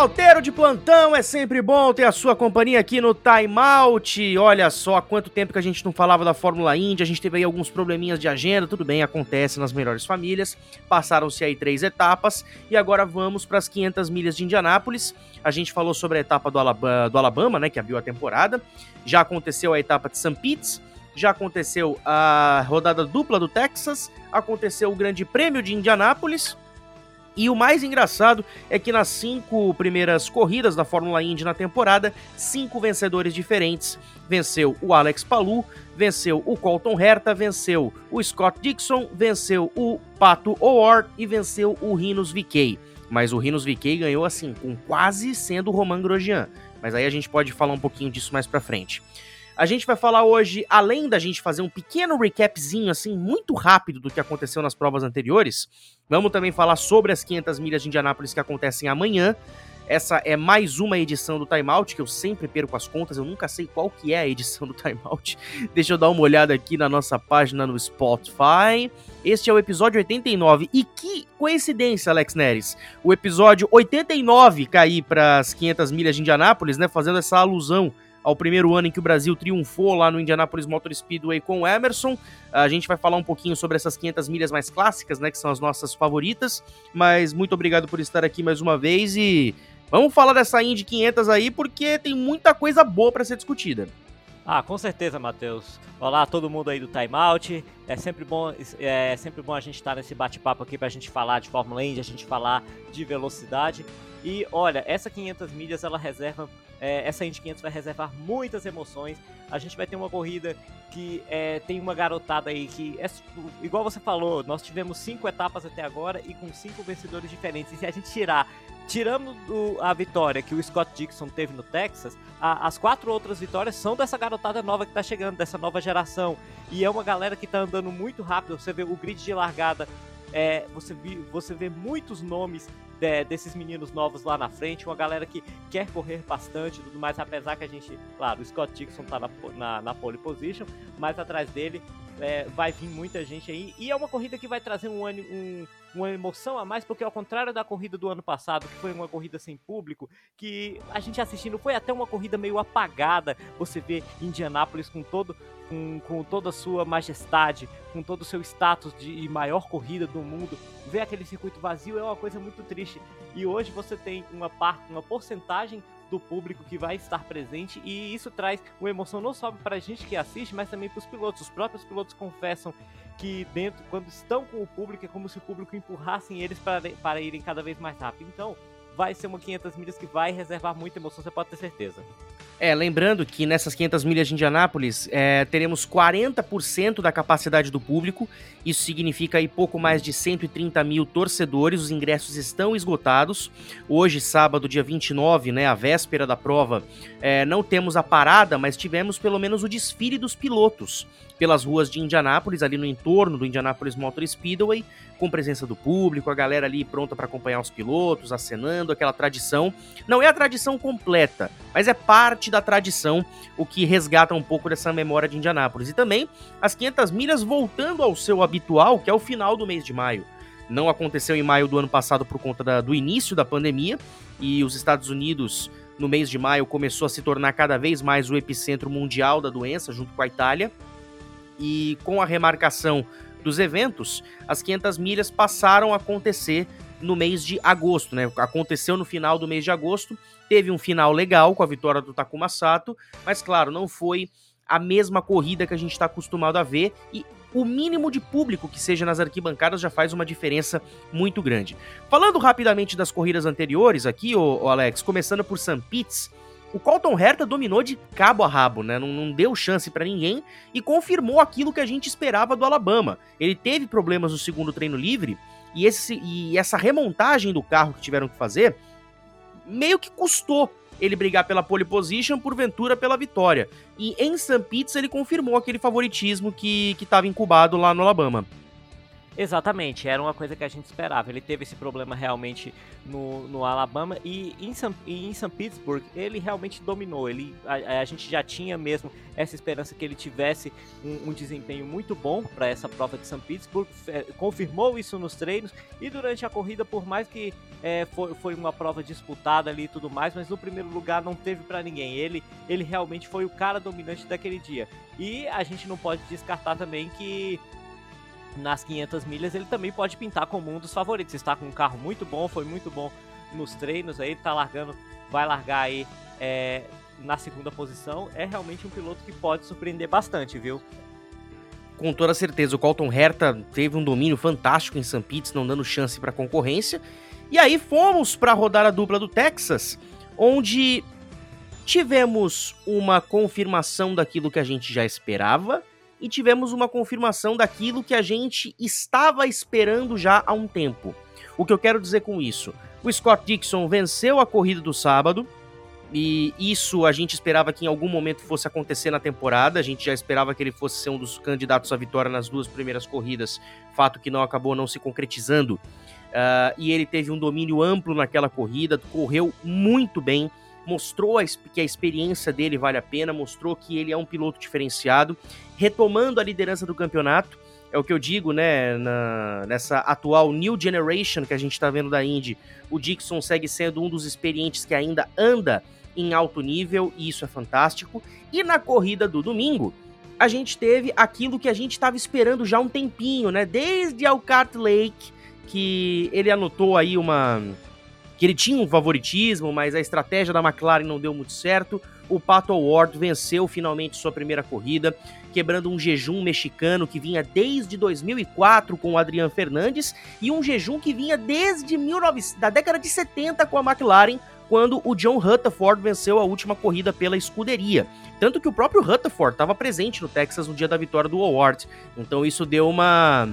Outeiro de plantão, é sempre bom ter a sua companhia aqui no Time Out. Olha só quanto tempo que a gente não falava da Fórmula Indy, a gente teve aí alguns probleminhas de agenda, tudo bem, acontece nas melhores famílias. Passaram-se aí três etapas e agora vamos para as 500 milhas de Indianápolis. A gente falou sobre a etapa do Alabama, do Alabama, né, que abriu a temporada. Já aconteceu a etapa de St. Pete, já aconteceu a rodada dupla do Texas, aconteceu o Grande Prêmio de Indianápolis e o mais engraçado é que nas cinco primeiras corridas da Fórmula Indy na temporada, cinco vencedores diferentes. Venceu o Alex Palou, venceu o Colton Herta, venceu o Scott Dixon, venceu o Pato O'Ward e venceu o Rinos VK. Mas o Rinos VK ganhou assim, com quase sendo o Roman Grosjean. Mas aí a gente pode falar um pouquinho disso mais pra frente. A gente vai falar hoje, além da gente fazer um pequeno recapzinho, assim, muito rápido do que aconteceu nas provas anteriores, vamos também falar sobre as 500 milhas de Indianápolis que acontecem amanhã. Essa é mais uma edição do Timeout, que eu sempre perco as contas, eu nunca sei qual que é a edição do Timeout. Deixa eu dar uma olhada aqui na nossa página no Spotify. Este é o episódio 89. E que coincidência, Alex Neres. O episódio 89 cair para as 500 milhas de Indianápolis, né, fazendo essa alusão ao primeiro ano em que o Brasil triunfou lá no Indianapolis Motor Speedway com o Emerson. A gente vai falar um pouquinho sobre essas 500 milhas mais clássicas, né, que são as nossas favoritas. Mas muito obrigado por estar aqui mais uma vez e vamos falar dessa Indy 500 aí porque tem muita coisa boa para ser discutida. Ah, com certeza, Matheus. Olá, todo mundo aí do Time Out. É sempre bom, é sempre bom a gente estar nesse bate-papo aqui para a gente falar de Fórmula Indy, a gente falar de velocidade. E olha, essa 500 milhas ela reserva é, essa Indy 500 vai reservar muitas emoções. A gente vai ter uma corrida que é, tem uma garotada aí que, é, igual você falou, nós tivemos cinco etapas até agora e com cinco vencedores diferentes. E se a gente tirar, tirando do, a vitória que o Scott Dixon teve no Texas, a, as quatro outras vitórias são dessa garotada nova que tá chegando, dessa nova geração. E é uma galera que tá andando muito rápido. Você vê o grid de largada é, você, você vê muitos nomes de, desses meninos novos lá na frente, uma galera que quer correr bastante e tudo mais, apesar que a gente, claro, o Scott Dixon tá na, na, na pole position, mas atrás dele é, vai vir muita gente aí, e é uma corrida que vai trazer um, um, uma emoção a mais, porque ao contrário da corrida do ano passado, que foi uma corrida sem público, que a gente assistindo foi até uma corrida meio apagada, você vê Indianápolis com todo com, com toda a sua majestade, com todo o seu status de maior corrida do mundo, ver aquele circuito vazio é uma coisa muito triste. E hoje você tem uma parte, uma porcentagem do público que vai estar presente e isso traz uma emoção não só para a gente que assiste, mas também para os pilotos. Os próprios pilotos confessam que dentro, quando estão com o público, é como se o público empurrassem eles para, para irem cada vez mais rápido. Então, vai ser uma 500 milhas que vai reservar muita emoção, você pode ter certeza. É, lembrando que nessas 500 milhas de Indianápolis é, teremos 40% da capacidade do público, isso significa aí pouco mais de 130 mil torcedores, os ingressos estão esgotados. Hoje, sábado, dia 29, né, a véspera da prova, é, não temos a parada, mas tivemos pelo menos o desfile dos pilotos pelas ruas de Indianápolis, ali no entorno do Indianapolis Motor Speedway, com presença do público, a galera ali pronta para acompanhar os pilotos, acenando, aquela tradição. Não é a tradição completa, mas é parte da tradição, o que resgata um pouco dessa memória de Indianápolis. E também as 500 milhas voltando ao seu habitual, que é o final do mês de maio. Não aconteceu em maio do ano passado por conta da, do início da pandemia, e os Estados Unidos no mês de maio começou a se tornar cada vez mais o epicentro mundial da doença, junto com a Itália e com a remarcação dos eventos, as 500 milhas passaram a acontecer no mês de agosto, né? Aconteceu no final do mês de agosto, teve um final legal com a vitória do Takuma Sato, mas claro, não foi a mesma corrida que a gente está acostumado a ver e o mínimo de público que seja nas arquibancadas já faz uma diferença muito grande. Falando rapidamente das corridas anteriores aqui, o Alex, começando por St. Pitts, o Colton Herta dominou de cabo a rabo, né? Não, não deu chance para ninguém e confirmou aquilo que a gente esperava do Alabama. Ele teve problemas no segundo treino livre e, esse, e essa remontagem do carro que tiveram que fazer meio que custou ele brigar pela pole position, porventura pela vitória. E em St. Pete ele confirmou aquele favoritismo que estava incubado lá no Alabama. Exatamente, era uma coisa que a gente esperava. Ele teve esse problema realmente no, no Alabama e em St. em. Pittsburgh ele realmente dominou. Ele, a, a, gente já tinha mesmo essa esperança que ele tivesse um, um desempenho muito bom para essa prova de St. Pittsburgh. confirmou isso nos treinos e durante a corrida, por mais que é, foi, foi uma prova disputada ali e tudo mais, mas no primeiro lugar não teve para ninguém. Ele, ele realmente foi o cara dominante daquele dia. E a gente não pode descartar também que nas 500 milhas, ele também pode pintar como um dos favoritos. Está com um carro muito bom, foi muito bom nos treinos, aí tá largando, vai largar aí é, na segunda posição. É realmente um piloto que pode surpreender bastante, viu? Com toda certeza, o Colton Herta teve um domínio fantástico em St. Pete, não dando chance para concorrência. E aí fomos para rodar a dupla do Texas, onde tivemos uma confirmação daquilo que a gente já esperava e tivemos uma confirmação daquilo que a gente estava esperando já há um tempo. O que eu quero dizer com isso? O Scott Dixon venceu a corrida do sábado, e isso a gente esperava que em algum momento fosse acontecer na temporada. A gente já esperava que ele fosse ser um dos candidatos à vitória nas duas primeiras corridas, fato que não acabou não se concretizando. Uh, e ele teve um domínio amplo naquela corrida, correu muito bem, mostrou a, que a experiência dele vale a pena, mostrou que ele é um piloto diferenciado, retomando a liderança do campeonato. É o que eu digo, né? Na, nessa atual New Generation que a gente está vendo da Indy, o Dixon segue sendo um dos experientes que ainda anda em alto nível, e isso é fantástico. E na corrida do domingo, a gente teve aquilo que a gente estava esperando já há um tempinho, né? Desde Alcart Lake, que ele anotou aí uma que ele tinha um favoritismo, mas a estratégia da McLaren não deu muito certo. O Pato Ward venceu finalmente sua primeira corrida, quebrando um jejum mexicano que vinha desde 2004 com o Adrian Fernandes e um jejum que vinha desde 19... da década de 70 com a McLaren, quando o John Rutherford venceu a última corrida pela escuderia. Tanto que o próprio Rutherford estava presente no Texas no dia da vitória do Award. Então isso deu uma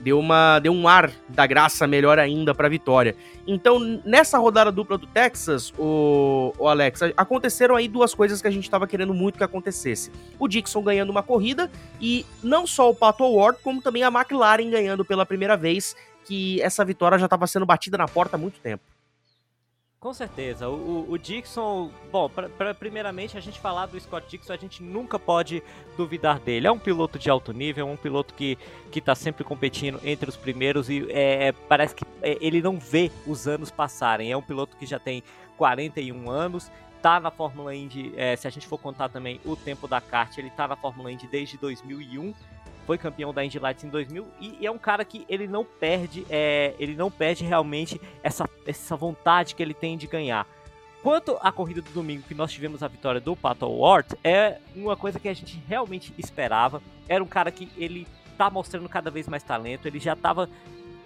deu uma deu um ar da graça melhor ainda para a vitória. Então, nessa rodada dupla do Texas, o, o Alex, aconteceram aí duas coisas que a gente estava querendo muito que acontecesse. O Dixon ganhando uma corrida e não só o Pato Ward, como também a McLaren ganhando pela primeira vez, que essa vitória já estava sendo batida na porta há muito tempo. Com certeza. O, o, o Dixon, bom, pra, pra, primeiramente a gente falar do Scott Dixon, a gente nunca pode duvidar dele. É um piloto de alto nível, um piloto que, que tá sempre competindo entre os primeiros e é, é parece que é, ele não vê os anos passarem. É um piloto que já tem 41 anos, tá na Fórmula Indy, é, se a gente for contar também o tempo da kart, ele tá na Fórmula Indy desde 2001 foi campeão da Indy Lights em 2000 e, é um cara que ele não perde, é, ele não perde realmente essa, essa vontade que ele tem de ganhar. Quanto à corrida do domingo, que nós tivemos a vitória do Pato Ward, é uma coisa que a gente realmente esperava. Era um cara que ele tá mostrando cada vez mais talento, ele já tava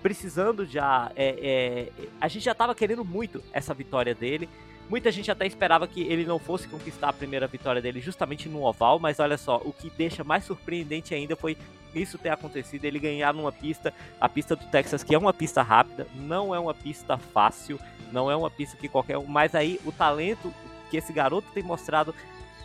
precisando já. É, é, a gente já tava querendo muito essa vitória dele. Muita gente até esperava que ele não fosse conquistar a primeira vitória dele justamente no oval, mas olha só, o que deixa mais surpreendente ainda foi isso ter acontecido, ele ganhar numa pista, a pista do Texas, que é uma pista rápida, não é uma pista fácil, não é uma pista que qualquer um, mas aí o talento que esse garoto tem mostrado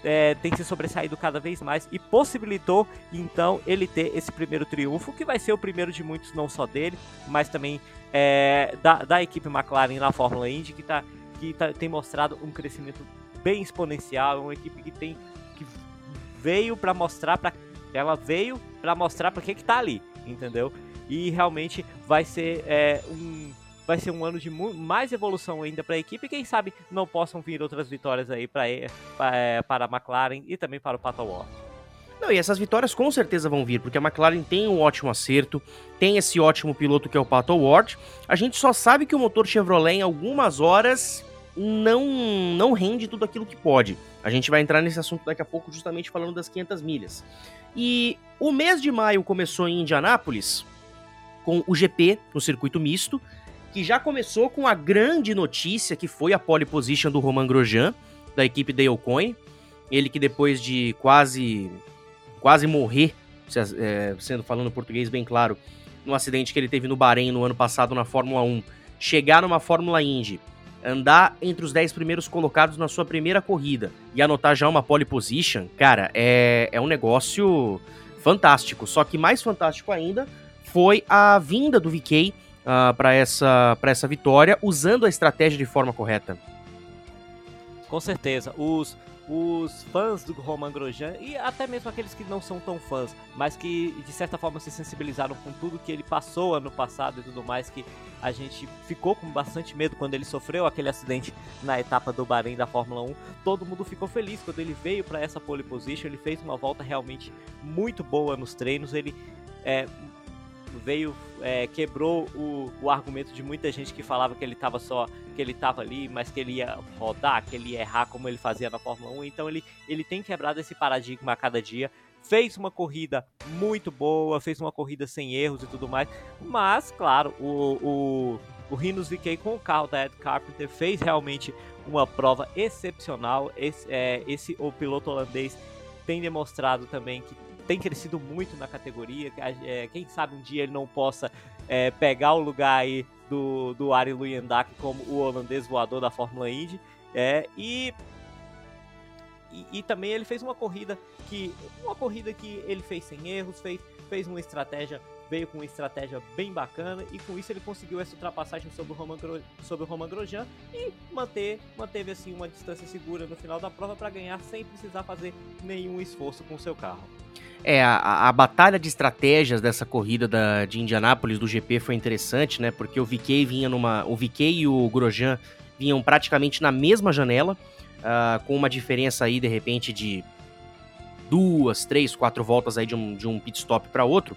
é, tem se sobressaído cada vez mais e possibilitou então ele ter esse primeiro triunfo, que vai ser o primeiro de muitos, não só dele, mas também é, da, da equipe McLaren na Fórmula Indy, que está que tá, tem mostrado um crescimento bem exponencial, é uma equipe que tem que veio para mostrar para ela veio para mostrar para que que tá ali, entendeu? E realmente vai ser é, um vai ser um ano de mais evolução ainda para a equipe quem sabe não possam vir outras vitórias aí para é, para a McLaren e também para o Pato Ward. Não, e essas vitórias com certeza vão vir, porque a McLaren tem um ótimo acerto, tem esse ótimo piloto que é o Pato Ward. A gente só sabe que o motor Chevrolet em algumas horas não, não rende tudo aquilo que pode. A gente vai entrar nesse assunto daqui a pouco, justamente falando das 500 milhas. E o mês de maio começou em Indianápolis, com o GP no circuito misto, que já começou com a grande notícia que foi a pole position do Roman Grosjean, da equipe Dale Coyne. Ele que depois de quase quase morrer, é, sendo falando português bem claro, no acidente que ele teve no Bahrein no ano passado na Fórmula 1, chegar numa Fórmula Indy andar entre os 10 primeiros colocados na sua primeira corrida e anotar já uma pole position, cara, é, é um negócio fantástico. Só que mais fantástico ainda foi a vinda do VK uh, para essa, essa vitória, usando a estratégia de forma correta. Com certeza. Os, os fãs do Roman Grosjean e até mesmo aqueles que não são tão fãs, mas que de certa forma se sensibilizaram com tudo que ele passou ano passado e tudo mais, que a gente ficou com bastante medo quando ele sofreu aquele acidente na etapa do Bahrein da Fórmula 1. Todo mundo ficou feliz quando ele veio para essa pole position, ele fez uma volta realmente muito boa nos treinos, ele é, veio, é, quebrou o, o argumento de muita gente que falava que ele estava só, que ele estava ali, mas que ele ia rodar, que ele ia errar como ele fazia na Fórmula 1. Então ele, ele tem quebrado esse paradigma a cada dia. Fez uma corrida muito boa, fez uma corrida sem erros e tudo mais. Mas, claro, o, o, o Rinos VK com o carro da Ed Carpenter fez realmente uma prova excepcional. Esse, é, esse o piloto holandês tem demonstrado também que tem crescido muito na categoria. É, quem sabe um dia ele não possa é, pegar o lugar aí do, do Ari Luyendak como o holandês voador da Fórmula Indy. É, e, e, e, também ele fez uma corrida que uma corrida que ele fez sem erros, fez, fez uma estratégia veio com uma estratégia bem bacana e com isso ele conseguiu essa ultrapassagem sobre o Roman, sobre o Roman Grosjean e manter, manteve assim uma distância segura no final da prova para ganhar sem precisar fazer nenhum esforço com o seu carro. É, a, a, batalha de estratégias dessa corrida da, de Indianápolis do GP foi interessante, né? Porque o VK vinha numa. O VK e o Grosjean vinham praticamente na mesma janela, uh, com uma diferença aí, de repente, de duas, três, quatro voltas aí de um, de um pit stop para outro.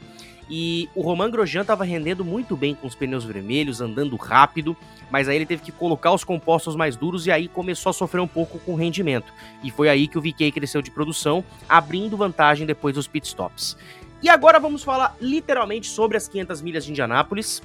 E o Roman Grosjean estava rendendo muito bem com os pneus vermelhos, andando rápido, mas aí ele teve que colocar os compostos mais duros e aí começou a sofrer um pouco com o rendimento. E foi aí que o VK cresceu de produção, abrindo vantagem depois dos pitstops. E agora vamos falar literalmente sobre as 500 milhas de Indianápolis.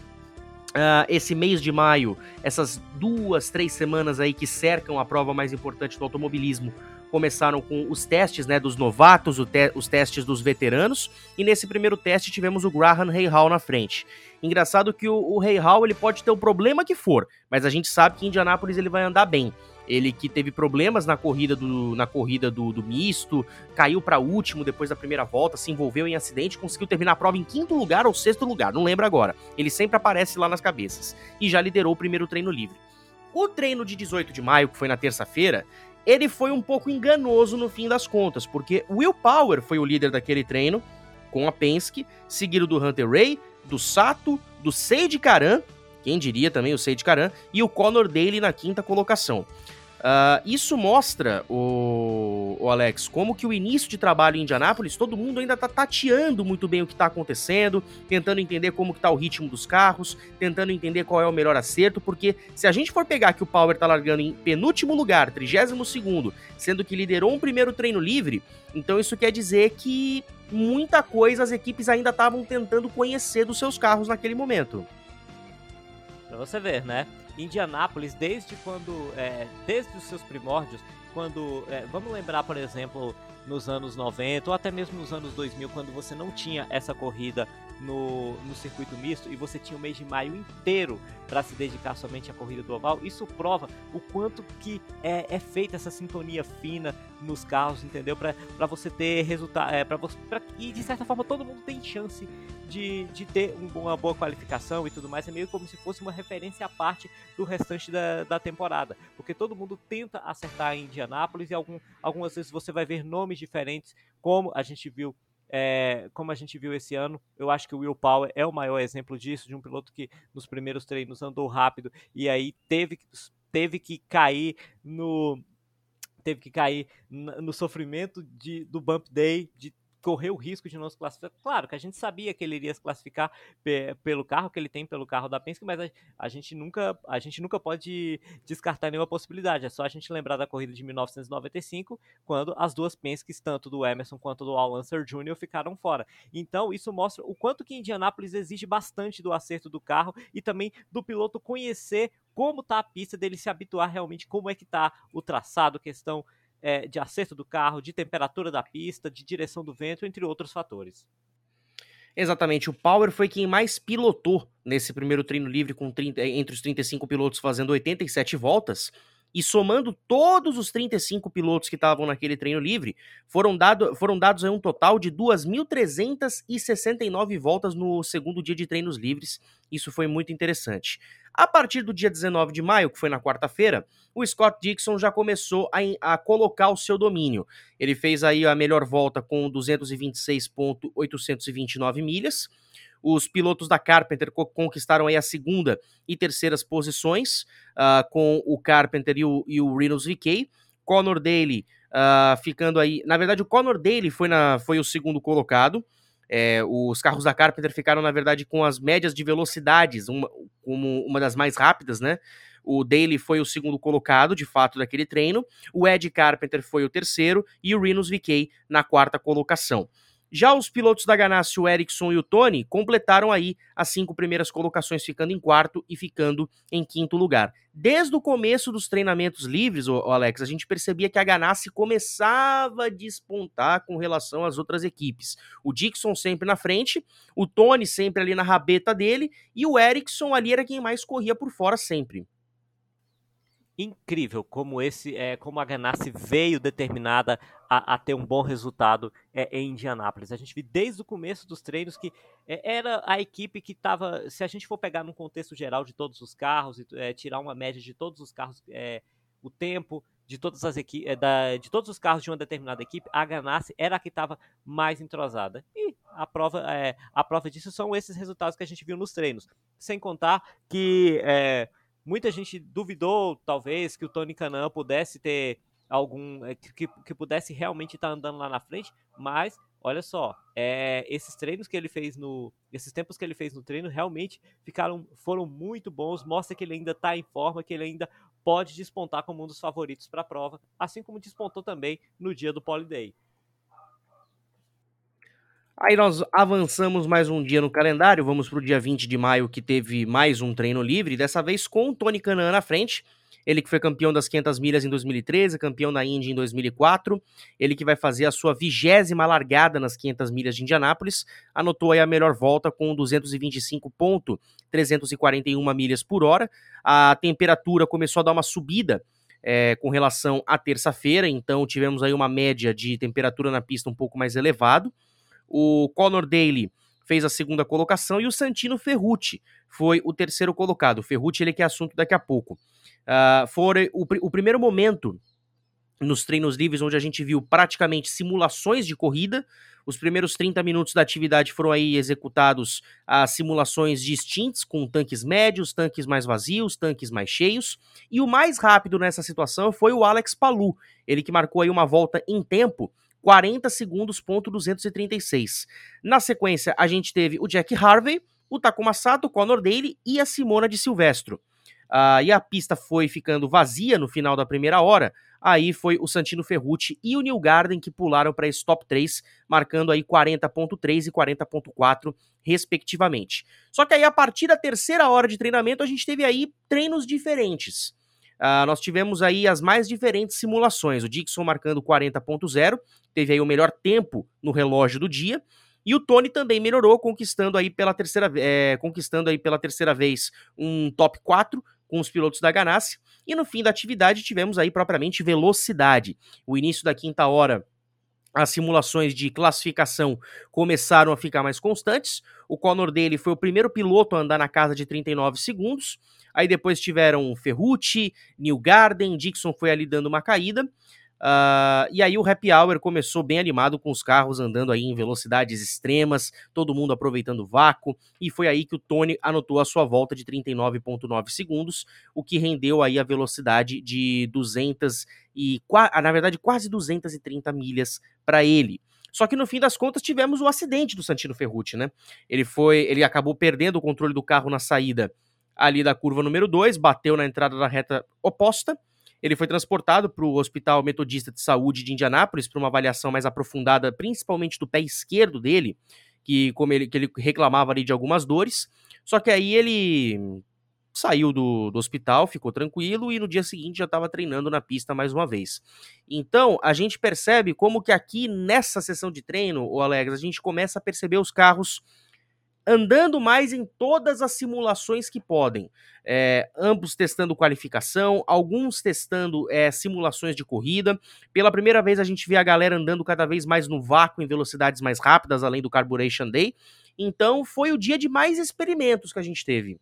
Uh, esse mês de maio, essas duas, três semanas aí que cercam a prova mais importante do automobilismo, começaram com os testes né, dos novatos, te os testes dos veteranos, e nesse primeiro teste tivemos o Graham Hall na frente. Engraçado que o, o Hall ele pode ter o problema que for, mas a gente sabe que em Indianápolis ele vai andar bem. Ele que teve problemas na corrida do, na corrida do, do misto, caiu para último depois da primeira volta, se envolveu em acidente, conseguiu terminar a prova em quinto lugar ou sexto lugar, não lembro agora. Ele sempre aparece lá nas cabeças e já liderou o primeiro treino livre. O treino de 18 de maio, que foi na terça-feira, ele foi um pouco enganoso no fim das contas, porque Will Power foi o líder daquele treino, com a Penske, seguido do Hunter Ray, do Sato, do Seide Karan, quem diria também o Seide Karan, e o Conor Daly na quinta colocação. Uh, isso mostra, o, o, Alex, como que o início de trabalho em Indianápolis, todo mundo ainda tá tateando muito bem o que tá acontecendo, tentando entender como que tá o ritmo dos carros, tentando entender qual é o melhor acerto, porque se a gente for pegar que o Power tá largando em penúltimo lugar, 32 segundo, sendo que liderou um primeiro treino livre, então isso quer dizer que muita coisa as equipes ainda estavam tentando conhecer dos seus carros naquele momento. Pra você ver, né? Indianápolis, desde quando, é, desde os seus primórdios, quando, é, vamos lembrar, por exemplo, nos anos 90 ou até mesmo nos anos 2000, quando você não tinha essa corrida no, no circuito misto e você tinha o mês de maio inteiro para se dedicar somente à corrida do oval, isso prova o quanto que é, é feita essa sintonia fina nos carros, entendeu? Para você ter resultado, é, para você, pra, e de certa forma todo mundo tem chance de, de ter um, uma boa qualificação e tudo mais, é meio como se fosse uma referência à parte do restante da, da temporada, porque todo mundo tenta acertar em Indianápolis e algum, algumas vezes você vai ver nomes diferentes, como a gente viu é, como a gente viu esse ano, eu acho que o Will Power é o maior exemplo disso, de um piloto que nos primeiros treinos andou rápido e aí teve, teve que cair no teve que cair no sofrimento de, do bump day, de correu o risco de não se classificar. Claro que a gente sabia que ele iria se classificar pelo carro que ele tem pelo carro da Penske, mas a, a, gente nunca a gente nunca pode descartar nenhuma possibilidade. É só a gente lembrar da corrida de 1995, quando as duas Penske's, tanto do Emerson quanto do Al Unser Jr., ficaram fora. Então, isso mostra o quanto que Indianápolis exige bastante do acerto do carro e também do piloto conhecer como tá a pista, dele se habituar realmente como é que tá o traçado, questão é, de acerto do carro, de temperatura da pista, de direção do vento, entre outros fatores. Exatamente, o Power foi quem mais pilotou nesse primeiro treino livre com 30, entre os 35 pilotos fazendo 87 voltas. E somando todos os 35 pilotos que estavam naquele treino livre, foram, dado, foram dados um total de 2.369 voltas no segundo dia de treinos livres. Isso foi muito interessante. A partir do dia 19 de maio, que foi na quarta-feira, o Scott Dixon já começou a, a, colocar o seu domínio. Ele fez aí a melhor volta com 226.829 milhas. Os pilotos da Carpenter conquistaram aí a segunda e terceiras posições, uh, com o Carpenter e o, e o Reynolds VK. Conor Daly uh, ficando aí. Na verdade, o Conor Daly foi, na, foi o segundo colocado. É, os carros da Carpenter ficaram, na verdade, com as médias de velocidades, uma, como uma das mais rápidas, né? O Daly foi o segundo colocado, de fato, daquele treino. O Ed Carpenter foi o terceiro e o Reynolds VK na quarta colocação. Já os pilotos da Ganassi, o Ericsson e o Tony, completaram aí as cinco primeiras colocações, ficando em quarto e ficando em quinto lugar. Desde o começo dos treinamentos livres, o Alex, a gente percebia que a Ganassi começava a despontar com relação às outras equipes. O Dixon sempre na frente, o Tony sempre ali na rabeta dele e o Ericsson ali era quem mais corria por fora sempre incrível como esse é como a Ganassi veio determinada a, a ter um bom resultado é, em Indianápolis. A gente viu desde o começo dos treinos que é, era a equipe que estava, se a gente for pegar num contexto geral de todos os carros e é, tirar uma média de todos os carros, o tempo de todas as equipes, de todos os carros de uma determinada equipe, a Ganassi era a que estava mais entrosada. E a prova, a prova disso são esses resultados que a gente viu nos treinos. Sem contar que Muita gente duvidou, talvez, que o Tony Canan pudesse ter algum. Eh, que, que pudesse realmente estar tá andando lá na frente, mas olha só, é, esses treinos que ele fez no. Esses tempos que ele fez no treino realmente ficaram, foram muito bons. Mostra que ele ainda está em forma, que ele ainda pode despontar como um dos favoritos para a prova, assim como despontou também no dia do Day. Aí nós avançamos mais um dia no calendário, vamos para o dia 20 de maio, que teve mais um treino livre, dessa vez com o Tony Canan na frente. Ele que foi campeão das 500 milhas em 2013, campeão da Indy em 2004. Ele que vai fazer a sua vigésima largada nas 500 milhas de Indianápolis. Anotou aí a melhor volta com 225,341 milhas por hora. A temperatura começou a dar uma subida é, com relação à terça-feira, então tivemos aí uma média de temperatura na pista um pouco mais elevado. O Conor Daly fez a segunda colocação e o Santino Ferrucci foi o terceiro colocado. O Ferrucci ele que é assunto daqui a pouco. Uh, foi o, o primeiro momento nos treinos livres onde a gente viu praticamente simulações de corrida. Os primeiros 30 minutos da atividade foram aí executados as simulações de com tanques médios, tanques mais vazios, tanques mais cheios. E o mais rápido nessa situação foi o Alex Palu, ele que marcou aí uma volta em tempo 40 segundos, ponto 236. Na sequência, a gente teve o Jack Harvey, o Takuma Sato, o Conor Daly e a Simona de Silvestro. Uh, e a pista foi ficando vazia no final da primeira hora. Aí foi o Santino Ferrucci e o New Garden que pularam para esse top 3, marcando aí 40.3 e 40.4 respectivamente. Só que aí a partir da terceira hora de treinamento a gente teve aí treinos diferentes. Uh, nós tivemos aí as mais diferentes simulações. O Dixon marcando 40.0, teve aí o melhor tempo no relógio do dia. E o Tony também melhorou, conquistando aí pela terceira, é, conquistando aí pela terceira vez um top 4 com os pilotos da Ganassi. E no fim da atividade tivemos aí propriamente velocidade. O início da quinta hora as simulações de classificação começaram a ficar mais constantes. O Conor dele foi o primeiro piloto a andar na casa de 39 segundos. Aí depois tiveram Ferrucci, New Garden, Dixon foi ali dando uma caída. Uh, e aí o happy hour começou bem animado com os carros andando aí em velocidades extremas, todo mundo aproveitando o vácuo, e foi aí que o Tony anotou a sua volta de 39.9 segundos, o que rendeu aí a velocidade de 200 e na verdade quase 230 milhas para ele. Só que no fim das contas tivemos o acidente do Santino Ferrucci, né? Ele foi, ele acabou perdendo o controle do carro na saída ali da curva número 2, bateu na entrada da reta oposta. Ele foi transportado para o Hospital Metodista de Saúde de Indianápolis para uma avaliação mais aprofundada, principalmente do pé esquerdo dele, que como ele, que ele reclamava ali de algumas dores. Só que aí ele saiu do, do hospital, ficou tranquilo e no dia seguinte já estava treinando na pista mais uma vez. Então, a gente percebe como que aqui nessa sessão de treino, o Alex, a gente começa a perceber os carros andando mais em todas as simulações que podem. É, ambos testando qualificação, alguns testando é, simulações de corrida. Pela primeira vez a gente vê a galera andando cada vez mais no vácuo em velocidades mais rápidas, além do Carburation Day. Então foi o dia de mais experimentos que a gente teve.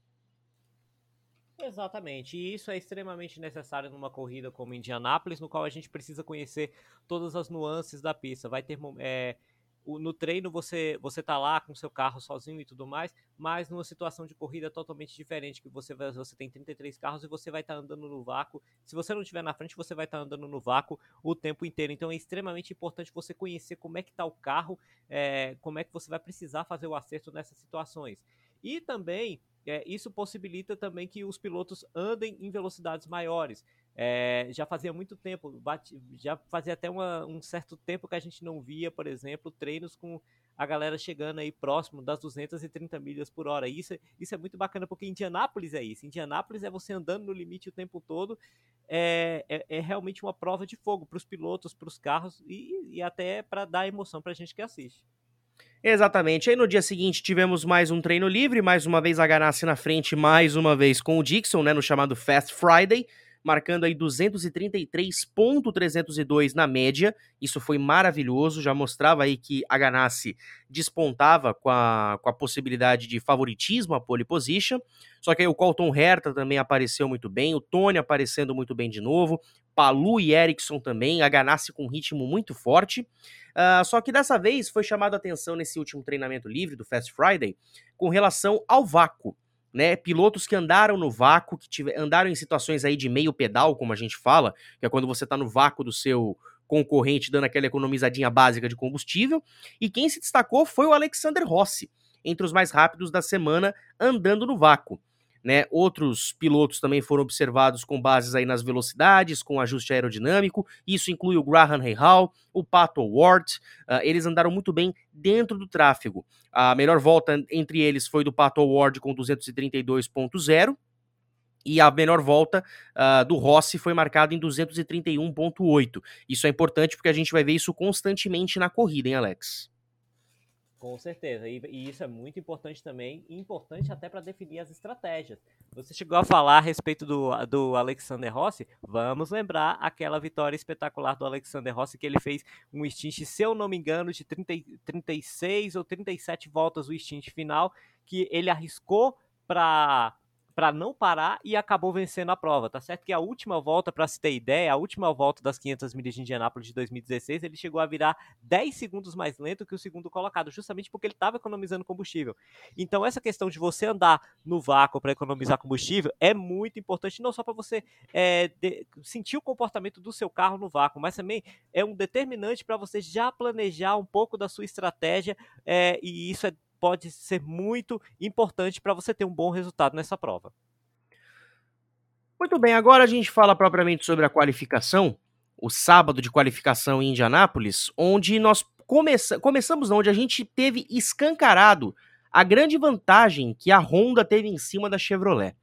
Exatamente, e isso é extremamente necessário numa corrida como Indianápolis, no qual a gente precisa conhecer todas as nuances da pista. Vai ter é, no treino você você tá lá com seu carro sozinho e tudo mais, mas numa situação de corrida totalmente diferente, que você você tem 33 carros e você vai estar tá andando no vácuo. Se você não estiver na frente, você vai estar tá andando no vácuo o tempo inteiro. Então é extremamente importante você conhecer como é que está o carro, é, como é que você vai precisar fazer o acerto nessas situações. E também é, isso possibilita também que os pilotos andem em velocidades maiores. É, já fazia muito tempo, bate, já fazia até uma, um certo tempo que a gente não via, por exemplo, treinos com a galera chegando aí próximo das 230 milhas por hora. Isso, isso é muito bacana, porque Indianápolis é isso. Indianápolis é você andando no limite o tempo todo. É, é, é realmente uma prova de fogo para os pilotos, para os carros e, e até para dar emoção para a gente que assiste. Exatamente. Aí no dia seguinte tivemos mais um treino livre, mais uma vez a Ganassi na frente, mais uma vez com o Dixon, né, no chamado Fast Friday marcando aí 233.302 na média. Isso foi maravilhoso, já mostrava aí que a Ganassi despontava com a, com a possibilidade de favoritismo à pole position. Só que aí o Colton Herta também apareceu muito bem, o Tony aparecendo muito bem de novo, Palu e Ericsson também, a Ganassi com um ritmo muito forte. Uh, só que dessa vez foi chamado a atenção nesse último treinamento livre do Fast Friday com relação ao vácuo né? Pilotos que andaram no vácuo, que tiver, andaram em situações aí de meio pedal, como a gente fala, que é quando você está no vácuo do seu concorrente dando aquela economizadinha básica de combustível. E quem se destacou foi o Alexander Rossi, entre os mais rápidos da semana, andando no vácuo. Né? Outros pilotos também foram observados com bases aí nas velocidades, com ajuste aerodinâmico. Isso inclui o Graham Rahal, o Pato Ward. Uh, eles andaram muito bem dentro do tráfego. A melhor volta entre eles foi do Pato Ward com 232.0 e a melhor volta uh, do Rossi foi marcada em 231.8. Isso é importante porque a gente vai ver isso constantemente na corrida, hein, Alex? Com certeza, e, e, isso é muito importante também, importante até para definir as estratégias. Você chegou a falar a respeito do, do Alexander Rossi, vamos lembrar aquela vitória espetacular do Alexander Rossi, que ele fez um stint, se eu não me engano, de 30, 36 ou 37 voltas o stint final, que ele arriscou para para não parar e acabou vencendo a prova. Tá certo que a última volta, para se ter ideia, a última volta das 500 milhas de Indianápolis de 2016, ele chegou a virar 10 segundos mais lento que o segundo colocado, justamente porque ele estava economizando combustível. Então essa questão de você andar no vácuo para economizar combustível é muito importante, não só para você é, de, sentir o comportamento do seu carro no vácuo, mas também é um determinante para você já planejar um pouco da sua estratégia é, e isso é pode ser muito importante para você ter um bom resultado nessa prova. Muito bem, agora a gente fala propriamente sobre a qualificação, o sábado de qualificação em Indianápolis, onde nós começa, começamos onde a gente teve escancarado a grande vantagem que a Honda teve em cima da Chevrolet.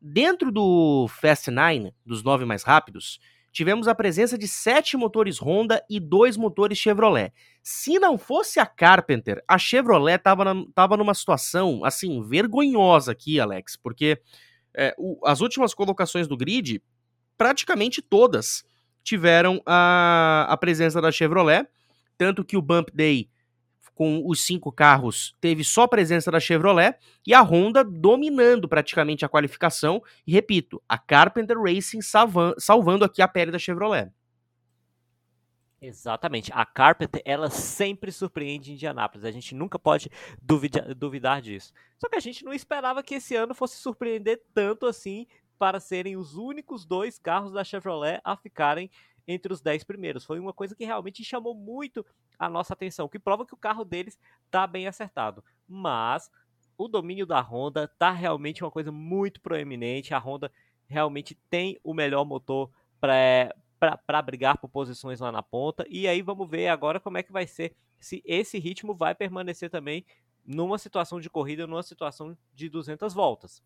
Dentro do Fast Nine, dos nove mais rápidos, tivemos a presença de sete motores Honda e dois motores Chevrolet. Se não fosse a Carpenter, a Chevrolet estava tava numa situação, assim, vergonhosa aqui, Alex, porque é, o, as últimas colocações do grid, praticamente todas tiveram a, a presença da Chevrolet, tanto que o Bump Day com os cinco carros, teve só presença da Chevrolet e a Honda dominando praticamente a qualificação. E repito, a Carpenter Racing salvando, aqui a pele da Chevrolet. Exatamente. A Carpenter, ela sempre surpreende Indianápolis. A gente nunca pode duvidar, duvidar disso. Só que a gente não esperava que esse ano fosse surpreender tanto assim para serem os únicos dois carros da Chevrolet a ficarem entre os 10 primeiros. Foi uma coisa que realmente chamou muito a nossa atenção, que prova que o carro deles está bem acertado. Mas o domínio da Honda está realmente uma coisa muito proeminente. A Honda realmente tem o melhor motor para brigar por posições lá na ponta. E aí vamos ver agora como é que vai ser se esse ritmo vai permanecer também numa situação de corrida, numa situação de 200 voltas.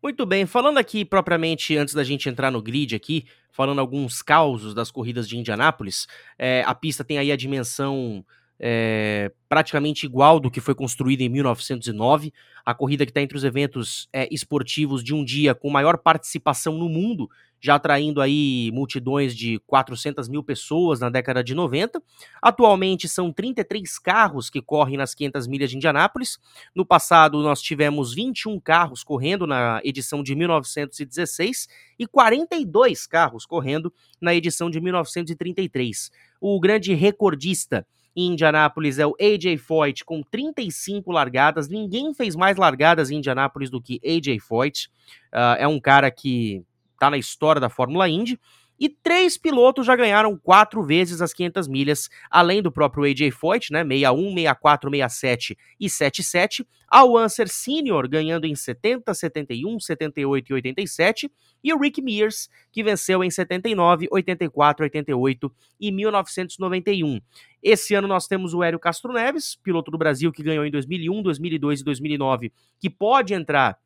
Muito bem, falando aqui propriamente, antes da gente entrar no grid aqui, falando alguns causos das corridas de Indianápolis, é, a pista tem aí a dimensão é, praticamente igual do que foi construído em 1909. A corrida que está entre os eventos é, esportivos de um dia com maior participação no mundo, já atraindo aí multidões de 400 mil pessoas na década de 90. Atualmente são 33 carros que correm nas 500 milhas de Indianápolis. No passado nós tivemos 21 carros correndo na edição de 1916 e 42 carros correndo na edição de 1933. O grande recordista em Indianápolis é o AJ Foyt com 35 largadas. Ninguém fez mais largadas em Indianápolis do que AJ Foyt. Uh, é um cara que tá na história da Fórmula Indy. E três pilotos já ganharam quatro vezes as 500 milhas, além do próprio AJ Foyt, né, 61, 64, 67 e 77. Al Unser Sr. ganhando em 70, 71, 78 e 87. E o Rick Mears, que venceu em 79, 84, 88 e 1991. Esse ano nós temos o Hélio Castro Neves, piloto do Brasil que ganhou em 2001, 2002 e 2009, que pode entrar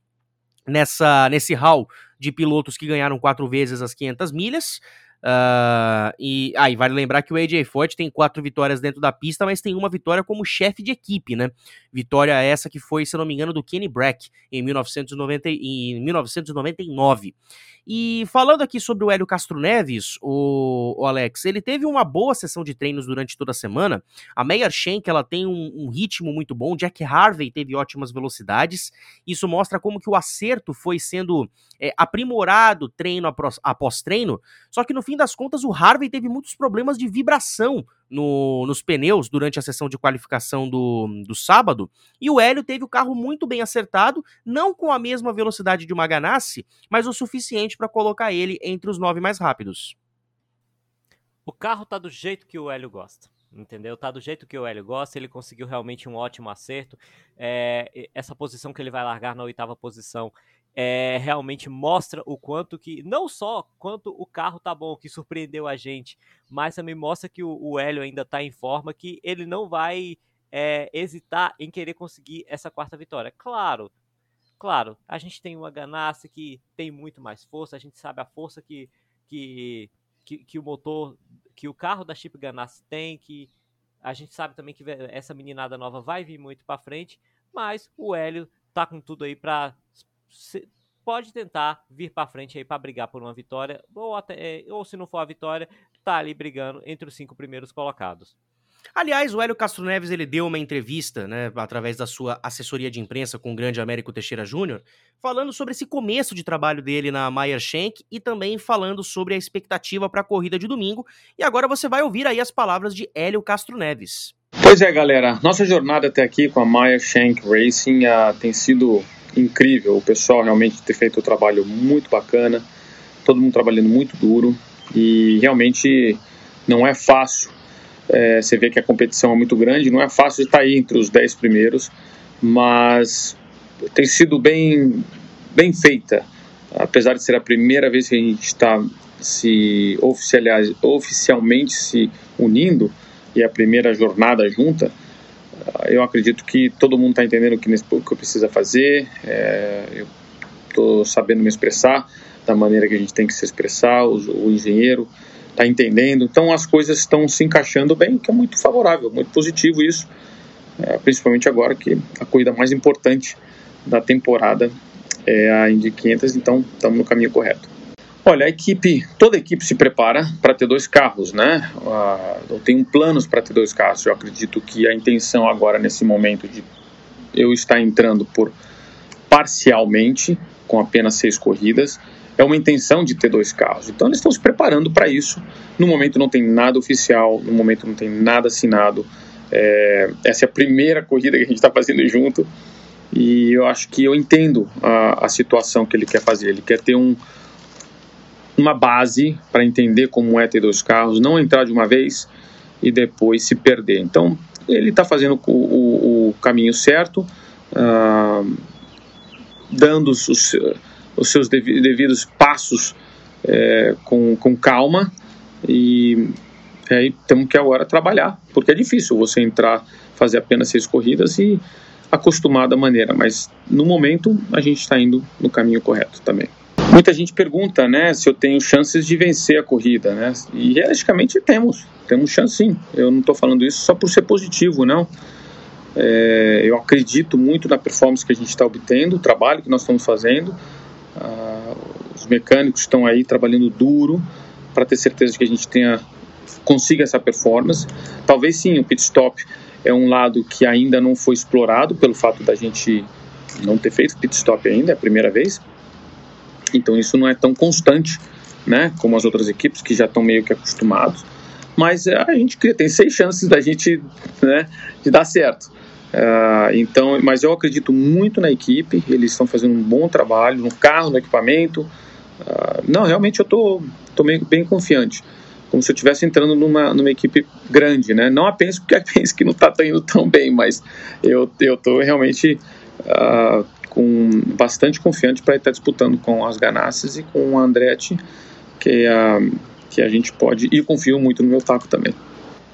nessa nesse hall de pilotos que ganharam quatro vezes as 500 milhas. Uh, e aí, ah, vale lembrar que o AJ Foyt tem quatro vitórias dentro da pista, mas tem uma vitória como chefe de equipe, né? Vitória essa que foi, se não me engano, do Kenny Brack em, 1990, em 1999. E falando aqui sobre o Hélio Castro Neves, o, o, Alex, ele teve uma boa sessão de treinos durante toda a semana. A Meyer Shank, ela tem um, um, ritmo muito bom. Jack Harvey teve ótimas velocidades. Isso mostra como que o acerto foi sendo é, aprimorado treino após, após treino. Só que no fim das contas, o Harvey teve muitos problemas de vibração no, nos pneus durante a sessão de qualificação do, do sábado, e o Hélio teve o carro muito bem acertado, não com a mesma velocidade de uma Ganassi, mas o suficiente para colocar ele entre os nove mais rápidos. O carro tá do jeito que o Hélio gosta entendeu? Tá do jeito que o Hélio gosta, ele conseguiu realmente um ótimo acerto. É, essa posição que ele vai largar na oitava posição é, realmente mostra o quanto que, não só quanto o carro tá bom, que surpreendeu a gente, mas também mostra que o, o Hélio ainda tá em forma, que ele não vai é, hesitar em querer conseguir essa quarta vitória. Claro, claro, a gente tem uma Ganassi que tem muito mais força, a gente sabe a força que, que, que, que o motor, que o carro da Chip Ganassi tem, que a gente sabe também que essa meninada nova vai vir muito para frente, mas o Hélio tá com tudo aí para pode tentar vir para frente aí para brigar por uma vitória, ou, até, é, ou se não for a vitória, tá ali brigando entre os cinco primeiros colocados. Aliás, o Hélio Castro Neves ele deu uma entrevista, né, através da sua assessoria de imprensa com o grande Américo Teixeira Júnior, falando sobre esse começo de trabalho dele na Meyer Shank e também falando sobre a expectativa para a corrida de domingo. E agora você vai ouvir aí as palavras de Hélio Castro Neves. Pois é, galera, nossa jornada até aqui com a Meyer Shank Racing uh, tem sido incrível. O pessoal realmente tem feito um trabalho muito bacana, todo mundo trabalhando muito duro e realmente não é fácil. É, você vê que a competição é muito grande, não é fácil estar aí entre os 10 primeiros, mas tem sido bem, bem feita. Apesar de ser a primeira vez que a gente está se oficialmente se unindo e a primeira jornada junta, eu acredito que todo mundo está entendendo o que, que precisa fazer. É, eu estou sabendo me expressar da maneira que a gente tem que se expressar. O, o engenheiro está entendendo. Então as coisas estão se encaixando bem, que é muito favorável, muito positivo isso. É, principalmente agora que a corrida mais importante da temporada é a Indy 500. Então estamos no caminho correto. Olha, a equipe, toda a equipe se prepara para ter dois carros, né? Eu tenho planos para ter dois carros. Eu acredito que a intenção agora, nesse momento, de eu estar entrando por parcialmente, com apenas seis corridas, é uma intenção de ter dois carros. Então eles estão se preparando para isso. No momento não tem nada oficial, no momento não tem nada assinado. É, essa é a primeira corrida que a gente está fazendo junto. E eu acho que eu entendo a, a situação que ele quer fazer. Ele quer ter um uma base para entender como é ter dois carros, não entrar de uma vez e depois se perder. Então, ele está fazendo o, o, o, caminho certo, uh, dando os, os, seus devidos passos é, com, com calma e aí temos que agora trabalhar, porque é difícil você entrar, fazer apenas seis corridas e acostumar da maneira, mas no momento a gente está indo no caminho correto também. Muita gente pergunta, né, se eu tenho chances de vencer a corrida, né? E realisticamente temos, temos chance sim. Eu não estou falando isso só por ser positivo, não. É, eu acredito muito na performance que a gente está obtendo, o trabalho que nós estamos fazendo. Ah, os mecânicos estão aí trabalhando duro para ter certeza de que a gente tenha consiga essa performance. Talvez sim, o pit stop é um lado que ainda não foi explorado pelo fato da gente não ter feito pit stop ainda, é a primeira vez. Então isso não é tão constante, né, como as outras equipes que já estão meio que acostumados. Mas é, a gente tem seis chances da gente, né, de dar certo. Uh, então, mas eu acredito muito na equipe. Eles estão fazendo um bom trabalho no carro, no equipamento. Uh, não, realmente eu tô, tô bem, bem confiante como se eu estivesse entrando numa, numa equipe grande, né? Não apenas porque a Penske não está indo tão bem, mas eu tô realmente uh, com bastante confiante para estar disputando com as Ganassis e com o Andretti, que uh, que a gente pode e confio muito no meu taco também.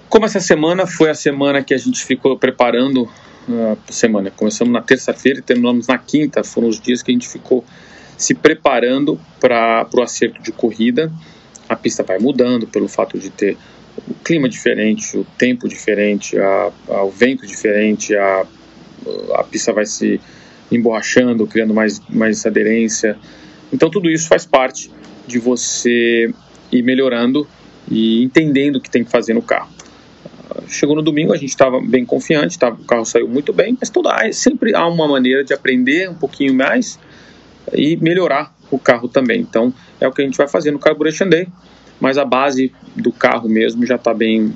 Como essa semana foi a semana que a gente ficou preparando uh, semana, começamos na terça-feira e terminamos na quinta, foram os dias que a gente ficou se preparando para o acerto de corrida a pista vai mudando pelo fato de ter o clima diferente, o tempo diferente, a, a, o vento diferente, a, a pista vai se emborrachando, criando mais, mais aderência. Então tudo isso faz parte de você ir melhorando e entendendo o que tem que fazer no carro. Chegou no domingo, a gente estava bem confiante, o carro saiu muito bem, mas toda, sempre há uma maneira de aprender um pouquinho mais e melhorar o carro também. Então é o que a gente vai fazer no Carburation Day, mas a base do carro mesmo já está bem,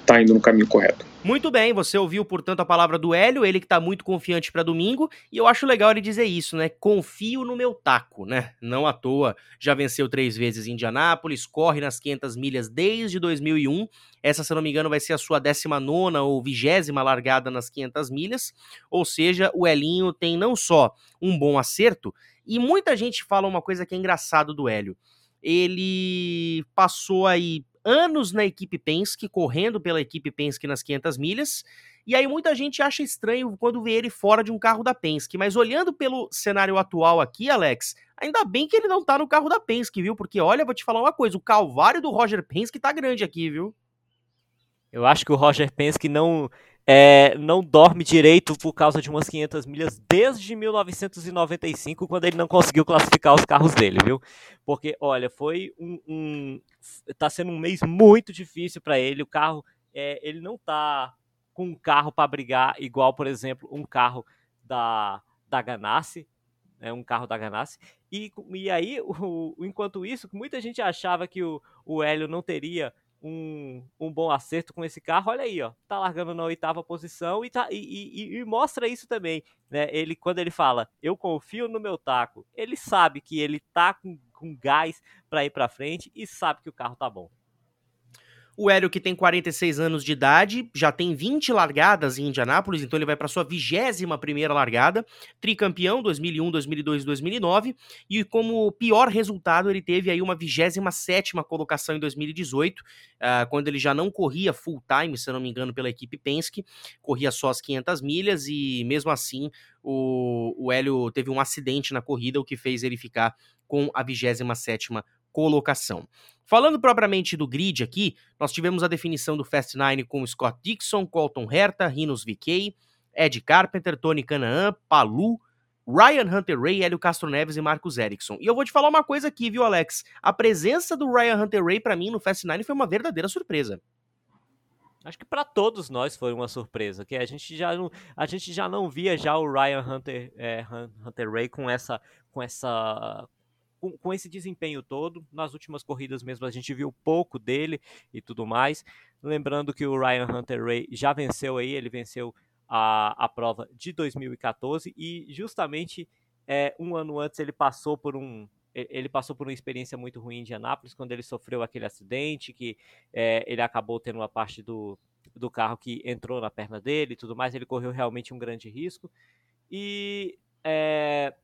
está indo no caminho correto. Muito bem, você ouviu, portanto, a palavra do Hélio, ele que tá muito confiante para domingo, e eu acho legal ele dizer isso, né? Confio no meu taco, né? Não à toa, já venceu três vezes em Indianápolis, corre nas 500 milhas desde 2001. Essa, se não me engano, vai ser a sua 19 ou 20 largada nas 500 milhas. Ou seja, o Elinho tem não só um bom acerto, e muita gente fala uma coisa que é engraçado do Hélio. Ele passou aí anos na equipe Penske, correndo pela equipe Penske nas 500 milhas, e aí muita gente acha estranho quando vê ele fora de um carro da Penske, mas olhando pelo cenário atual aqui, Alex, ainda bem que ele não tá no carro da Penske, viu? Porque olha, vou te falar uma coisa, o calvário do Roger Penske tá grande aqui, viu? Eu acho que o Roger Penske não é, não dorme direito por causa de umas 500 milhas desde 1995, quando ele não conseguiu classificar os carros dele, viu? Porque, olha, foi um, um tá sendo um mês muito difícil para ele. O carro, é, ele não tá com um carro para brigar igual, por exemplo, um carro da da Ganassi, é um carro da Ganassi. E, e aí, o, enquanto isso, muita gente achava que o, o Hélio não teria um, um bom acerto com esse carro, olha aí, ó, tá largando na oitava posição e, tá, e, e, e, mostra isso também, né? Ele, quando ele fala, eu confio no meu taco, ele sabe que ele tá com, com gás para ir para frente e sabe que o carro tá bom. O Hélio, que tem 46 anos de idade, já tem 20 largadas em Indianápolis, então ele vai para sua 21 primeira largada, tricampeão 2001, 2002 e 2009, e como pior resultado ele teve aí uma 27 colocação em 2018, uh, ah, quando ele já não corria full time, se eu não me engano, pela equipe Penske, corria só as 500 milhas e mesmo assim o, o Hélio teve um acidente na corrida, o que fez ele ficar com a 27 colocação. Falando propriamente do grid aqui, nós tivemos a definição do Fast Nine com Scott Dixon, Colton Herta, Rinos VK, Ed Carpenter, Tony Canaan, Palu, Ryan Hunter Ray, Hélio Castro Neves e Marcos Erickson. E eu vou te falar uma coisa aqui, viu, Alex? A presença do Ryan Hunter Ray para mim no Fast Nine foi uma verdadeira surpresa. Acho que para todos nós foi uma surpresa, que a gente já não, a gente já não via já o Ryan Hunter, é, Hunter Ray com essa com essa com, com, esse desempenho todo. Nas últimas corridas mesmo a gente viu pouco dele e tudo mais. Lembrando que o Ryan Hunter Ray já venceu aí, ele venceu a, a prova de 2014 e justamente é, um ano antes ele passou por um ele passou por uma experiência muito ruim em Indianápolis quando ele sofreu aquele acidente que é, ele acabou tendo uma parte do, do carro que entrou na perna dele e tudo mais. Ele correu realmente um grande risco e é,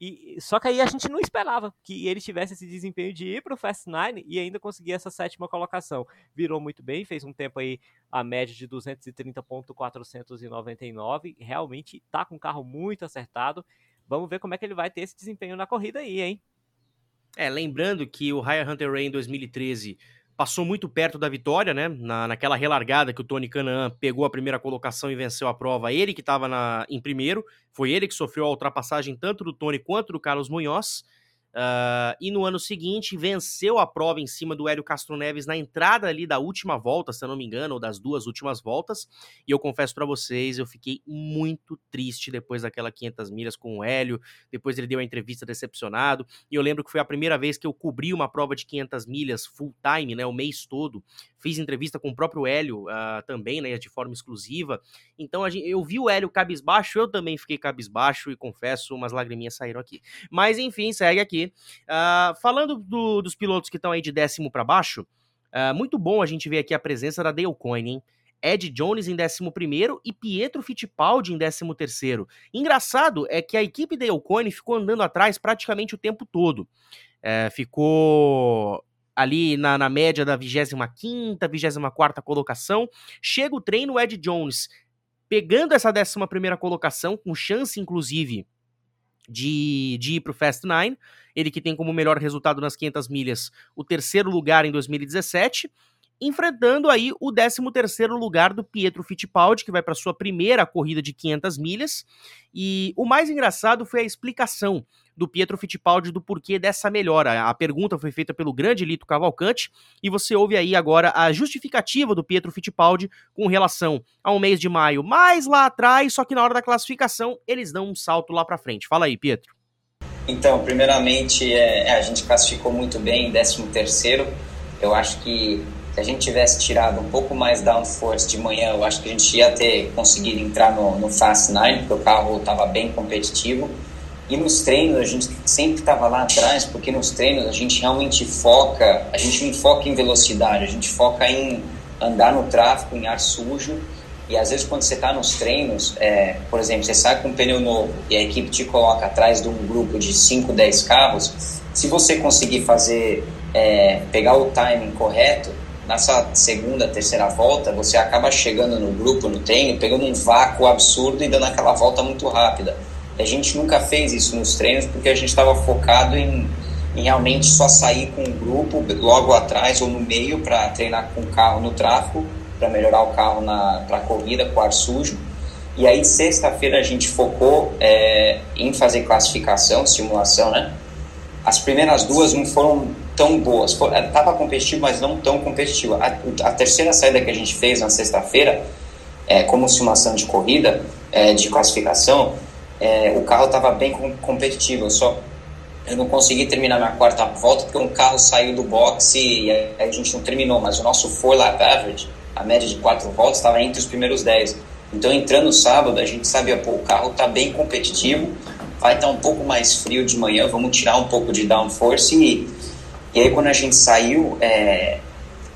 e, só que aí a gente não esperava que ele tivesse esse desempenho de ir para o Fast Nine e ainda conseguir essa sétima colocação. Virou muito bem, fez um tempo aí a média de 230.499. Realmente está com um carro muito acertado. Vamos ver como é que ele vai ter esse desempenho na corrida aí, hein? É, lembrando que o Ryan Hunter Ray em 2013 passou muito perto da vitória, né? Na, naquela relargada que o Tony Canaan pegou a primeira colocação e venceu a prova, ele que estava em primeiro, foi ele que sofreu a ultrapassagem tanto do Tony quanto do Carlos Munhoz. Uh, e no ano seguinte venceu a prova em cima do Hélio Castro Neves na entrada ali da última volta, se eu não me engano, ou das duas últimas voltas. E eu confesso para vocês, eu fiquei muito triste depois daquela 500 milhas com o Hélio. Depois ele deu a entrevista decepcionado. E eu lembro que foi a primeira vez que eu cobri uma prova de 500 milhas full time, né, o mês todo. Fiz entrevista com o próprio Hélio uh, também, né, de forma exclusiva. Então gente, eu vi o Hélio cabisbaixo, eu também fiquei cabisbaixo e confesso, umas lagriminhas saíram aqui. Mas enfim, segue aqui. Uh, falando do, dos pilotos que estão aí de décimo para baixo, uh, muito bom a gente ver aqui a presença da Dale Coyne, hein? Ed Jones em 11 e Pietro Fittipaldi em 13. Engraçado é que a equipe Dale Coyne ficou andando atrás praticamente o tempo todo. É, ficou ali na, na média da 25ª, 24ª colocação. Chega o treino, Ed Jones pegando essa 11 colocação, com chance, inclusive, de, de ir para o Fast Nine. Ele que tem como melhor resultado nas 500 milhas o terceiro lugar em 2017, enfrentando aí o 13º lugar do Pietro Fittipaldi, que vai para sua primeira corrida de 500 milhas. E o mais engraçado foi a explicação do Pietro Fittipaldi do porquê dessa melhora. A pergunta foi feita pelo grande Lito Cavalcante e você ouve aí agora a justificativa do Pietro Fittipaldi com relação ao mês de maio, mais lá atrás, só que na hora da classificação eles dão um salto lá para frente. Fala aí, Pietro. Então, primeiramente, é, a gente classificou muito bem em 13 terceiro. Eu acho que se a gente tivesse tirado um pouco mais downforce de manhã, eu acho que a gente ia ter conseguido entrar no, no Fast Nine, porque o carro estava bem competitivo. E nos treinos a gente sempre estava lá atrás, porque nos treinos a gente realmente foca, a gente não foca em velocidade, a gente foca em andar no tráfego, em ar sujo. E às vezes quando você está nos treinos, é, por exemplo, você sai com um pneu novo e a equipe te coloca atrás de um grupo de 5, 10 carros, se você conseguir fazer, é, pegar o timing correto, nessa segunda, terceira volta, você acaba chegando no grupo, no treino, pegando um vácuo absurdo e dando aquela volta muito rápida. A gente nunca fez isso nos treinos porque a gente estava focado em, em, realmente só sair com um grupo logo atrás ou no meio para treinar com o carro no tráfego, para melhorar o carro para a corrida com ar sujo. E aí, sexta-feira, a gente focou é, em fazer classificação, simulação, né? As primeiras duas não foram tão boas. Estava competitivo, mas não tão competitivo. A, a, terceira saída que a gente fez na sexta-feira, é, como simulação de corrida, é, de classificação, é, o carro estava bem competitivo, eu só eu não consegui terminar minha quarta volta porque um carro saiu do boxe e a gente não terminou, mas o nosso four lap average, a média de quatro voltas, estava entre os primeiros dez. Então, entrando sábado, a gente sabia, pô, o carro está bem competitivo, vai estar tá um pouco mais frio de manhã, vamos tirar um pouco de downforce e, e aí quando a gente saiu, é,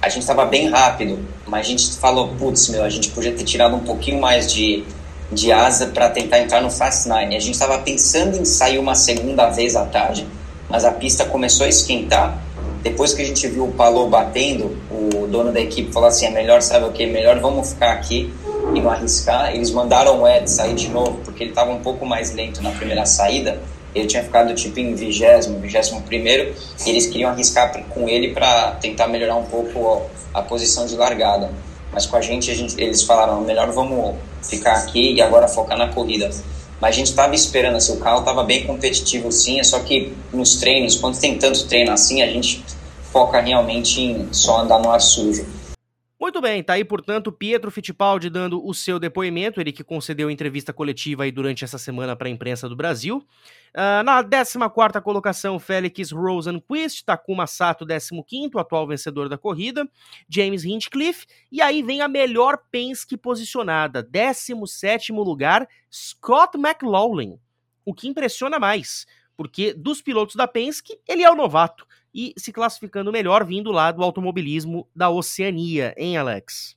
a gente estava bem rápido, mas a gente falou, putz, meu, a gente podia ter tirado um pouquinho mais de de asa para tentar entrar no Fast Nine. A gente estava pensando em sair uma segunda vez à tarde, mas a pista começou a esquentar. Depois que a gente viu o Palou batendo, o dono da equipe falou assim: é melhor, sabe o que? Melhor vamos ficar aqui e não arriscar. Eles mandaram o Ed sair de novo, porque ele estava um pouco mais lento na primeira saída. Ele tinha ficado tipo em vigésimo, vigésimo primeiro, eles queriam arriscar com ele para tentar melhorar um pouco a posição de largada. Mas com a gente, a gente eles falaram: melhor vamos ficar aqui e agora focar na corrida. Mas a gente estava esperando, assim, o carro estava bem competitivo sim, é só que nos treinos, quando tem tanto treino assim, a gente foca realmente em só andar no ar sujo. Muito bem, tá aí, portanto, Pietro Fittipaldi dando o seu depoimento, ele que concedeu entrevista coletiva aí durante essa semana para a imprensa do Brasil. Uh, na 14 colocação, Félix Rosenquist, Takuma Sato, 15 atual vencedor da corrida, James Hinchcliffe, e aí vem a melhor Penske posicionada, 17 lugar, Scott McLaughlin, o que impressiona mais, porque dos pilotos da Penske, ele é o novato e se classificando melhor vindo lá do automobilismo da Oceania, hein, Alex?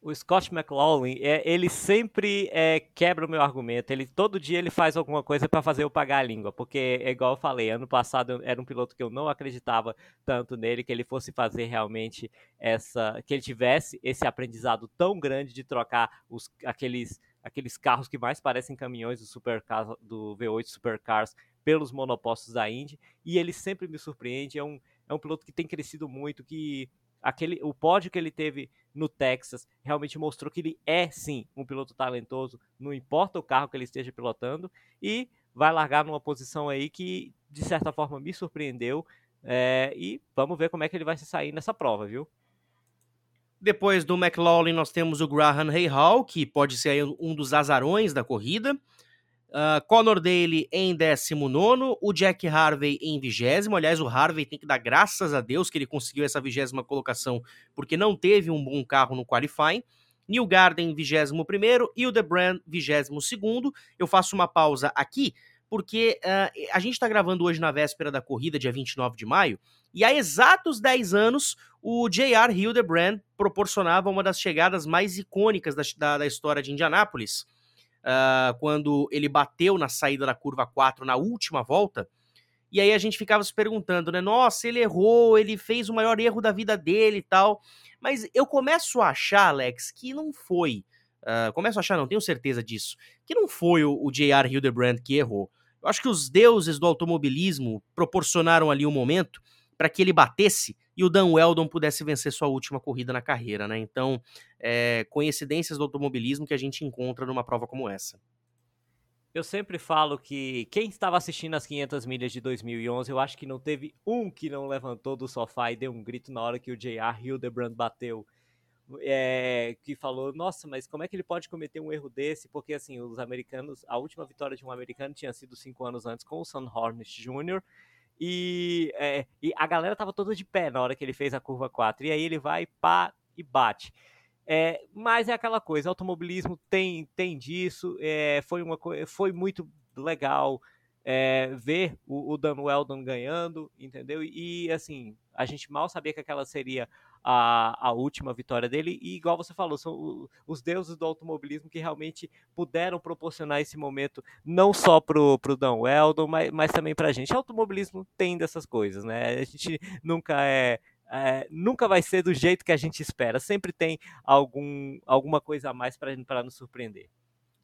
O Scott McLaughlin, é, ele sempre é, quebra o meu argumento. Ele todo dia ele faz alguma coisa para fazer eu pagar a língua, porque é igual eu falei, ano passado era um piloto que eu não acreditava tanto nele que ele fosse fazer realmente essa, que ele tivesse esse aprendizado tão grande de trocar os, aqueles aqueles carros que mais parecem caminhões do supercar do V8 Supercars pelos monopostos da Indy, e ele sempre me surpreende, é um, é um piloto que tem crescido muito, que aquele o pódio que ele teve no Texas realmente mostrou que ele é sim um piloto talentoso, não importa o carro que ele esteja pilotando, e vai largar numa posição aí que de certa forma me surpreendeu. É, e vamos ver como é que ele vai se sair nessa prova, viu? Depois do McLaughlin, nós temos o Graham Rahal, que pode ser um dos azarões da corrida. Uh, Conor Daly em 19, o Jack Harvey em 20. Aliás, o Harvey tem que dar graças a Deus que ele conseguiu essa vigésima colocação, porque não teve um bom carro no qualifying. Neil Garden, 21 e o DeBrand, 22. Eu faço uma pausa aqui, porque uh, a gente está gravando hoje na véspera da corrida, dia 29 de maio, e há exatos 10 anos, o J.R. Hildebrand proporcionava uma das chegadas mais icônicas da, da, da história de Indianápolis uh, quando ele bateu na saída da curva 4 na última volta. E aí a gente ficava se perguntando, né? Nossa, ele errou, ele fez o maior erro da vida dele e tal. Mas eu começo a achar, Alex, que não foi. Uh, começo a achar, não tenho certeza disso, que não foi o, o J.R. Hildebrand que errou. Eu acho que os deuses do automobilismo proporcionaram ali um momento para que ele batesse e o Dan Weldon pudesse vencer sua última corrida na carreira, né? Então, é, coincidências do automobilismo que a gente encontra numa prova como essa. Eu sempre falo que quem estava assistindo as 500 milhas de 2011, eu acho que não teve um que não levantou do sofá e deu um grito na hora que o J.R. Hildebrand bateu. É, que falou, nossa, mas como é que ele pode cometer um erro desse? Porque, assim, os americanos, a última vitória de um americano tinha sido cinco anos antes com o Sam Hornish Jr., e, é, e a galera tava toda de pé na hora que ele fez a curva 4. E aí ele vai, pá, e bate. É, mas é aquela coisa, automobilismo tem, tem disso, é, foi, uma, foi muito legal é, ver o, o Dan Weldon ganhando, entendeu? E, e assim, a gente mal sabia que aquela seria a, a última vitória dele. E igual você falou, são os deuses do automobilismo que realmente puderam proporcionar esse momento, não só pro, pro Dan Weldon, mas, mas também pra gente. O automobilismo tem dessas coisas, né? A gente nunca é é, nunca vai ser do jeito que a gente espera. Sempre tem algum, alguma coisa a mais para nos surpreender.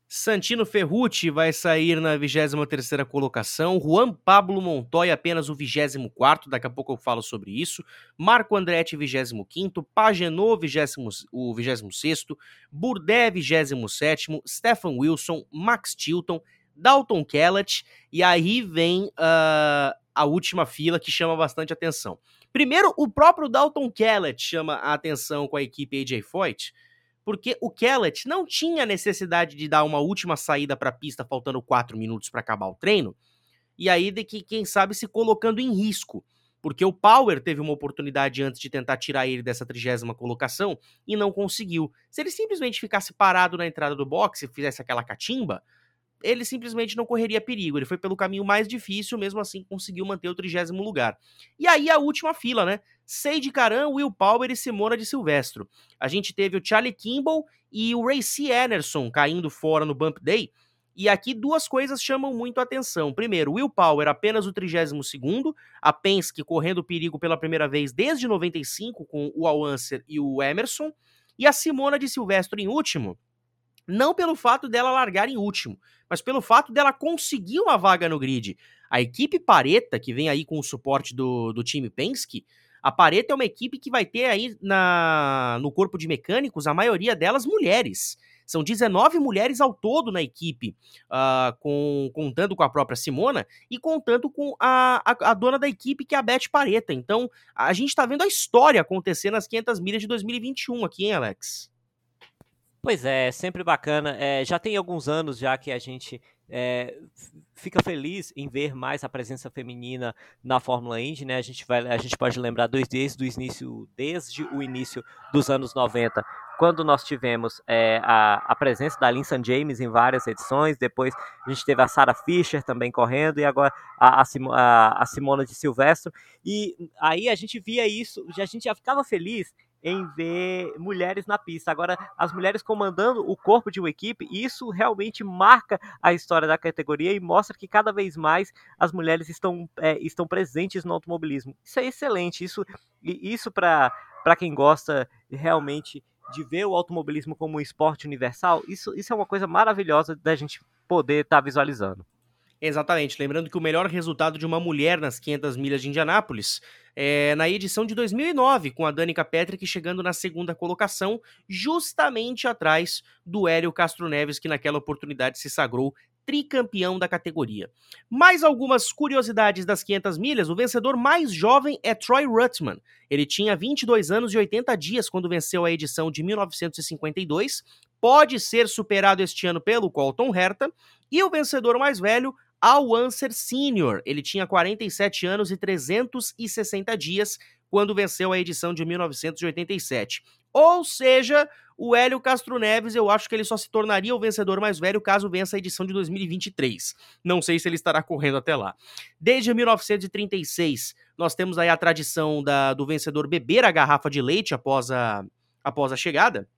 Santino Ferrucci vai sair na 23ª colocação, Juan Pablo Montoya apenas o 24º, daqui a pouco eu falo sobre isso, Marco Andretti 25º, Pagenot 20, o 26º, Burdé 27º, Stefan Wilson, Max Chilton, Dalton Kellett, e aí vem uh, a última fila que chama bastante atenção. Primeiro, o próprio Dalton Kellett chama a atenção com a equipe AJ Foyt, porque o Kellett não tinha necessidade de dar uma última saída para a pista faltando 4 minutos para acabar o treino, e aí de que quem sabe se colocando em risco, porque o Power teve uma oportunidade antes de tentar tirar ele dessa trigésima colocação e não conseguiu. Se ele simplesmente ficasse parado na entrada do boxe e fizesse aquela catimba, ele simplesmente não correria perigo. Ele foi pelo caminho mais difícil, mesmo assim conseguiu manter o trigésimo lugar. E aí a última fila, né? Seide Caran, Will Power e Simona de Silvestro. A gente teve o Charlie Kimball e o Ray C. Anderson caindo fora no Bump Day. E aqui duas coisas chamam muito a atenção. Primeiro, Will Power apenas o 32º, a Penske correndo perigo pela primeira vez desde 95 com o Alwanser e o Emerson, e a Simona de Silvestro em último, não pelo fato dela largar em último, mas pelo fato dela conseguir uma vaga no grid. A equipe Pareta, que vem aí com o suporte do, do time Penske, a Pareto é uma equipe que vai ter aí na, no corpo de mecânicos, a maioria delas mulheres. São 19 mulheres ao todo na equipe, uh, com, contando com a própria Simona e contando com a, a, a, dona da equipe, que é a Beth Pareta. Então, a gente está vendo a história acontecer nas 500 milhas de 2021 aqui, hein, Alex? Pois é, sempre bacana. É, já tem alguns anos já que a gente é, fica feliz em ver mais a presença feminina na Fórmula Indy, né? A gente vai, a gente pode lembrar desde o início, desde o início dos anos 90, quando nós tivemos é, a, a, presença da Linsan James em várias edições, depois a gente teve a Sarah Fisher também correndo, e agora a, a, a Simona de Silvestro, e aí a gente via isso, a gente já ficava feliz em ver mulheres na pista. Agora, as mulheres comandando o corpo de uma equipe, isso realmente marca a história da categoria e mostra que cada vez mais as mulheres estão, é, estão presentes no automobilismo. Isso é excelente. Isso, isso para quem gosta realmente de ver o automobilismo como um esporte universal, isso, isso é uma coisa maravilhosa da gente poder estar tá visualizando. Exatamente. Lembrando que o melhor resultado de uma mulher nas 500 milhas de Indianápolis é na edição de 2009, com a Danica Patrick chegando na segunda colocação, justamente atrás do Hélio Castro Neves, que naquela oportunidade se sagrou tricampeão da categoria. Mais algumas curiosidades das 500 milhas: o vencedor mais jovem é Troy Ruttman. Ele tinha 22 anos e 80 dias quando venceu a edição de 1952. Pode ser superado este ano pelo Colton Herta. E o vencedor mais velho, Al Unser Sr. Ele tinha 47 anos e 360 dias quando venceu a edição de 1987. Ou seja, o Hélio Castro Neves, eu acho que ele só se tornaria o vencedor mais velho caso vença a edição de 2023. Não sei se ele estará correndo até lá. Desde 1936, nós temos aí a tradição da, do vencedor beber a garrafa de leite após a, após a chegada.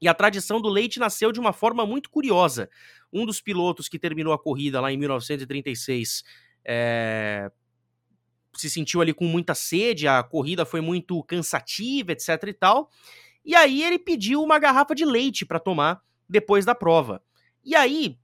E a tradição do leite nasceu de uma forma muito curiosa. Um dos pilotos que terminou a corrida lá em 1936 é, se sentiu ali com muita sede, a corrida foi muito cansativa, etc e tal. E aí ele pediu uma garrafa de leite para tomar depois da prova. E aí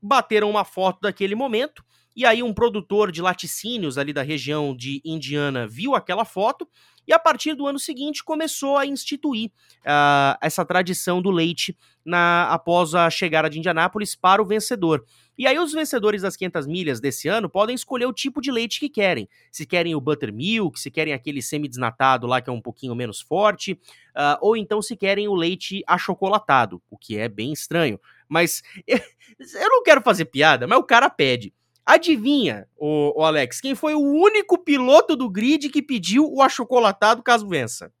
bateram uma foto daquele momento. E aí um produtor de laticínios ali da região de Indiana viu aquela foto e a partir do ano seguinte começou a instituir uh, essa tradição do leite na, após a chegada de Indianápolis para o vencedor. E aí os vencedores das 500 milhas desse ano podem escolher o tipo de leite que querem. Se querem o buttermilk, se querem aquele semi-desnatado lá que é um pouquinho menos forte, uh, ou então se querem o leite achocolatado, o que é bem estranho. Mas eu não quero fazer piada, mas o cara pede. Adivinha, o, Alex, quem foi o único piloto do grid que pediu o achocolatado caso vença?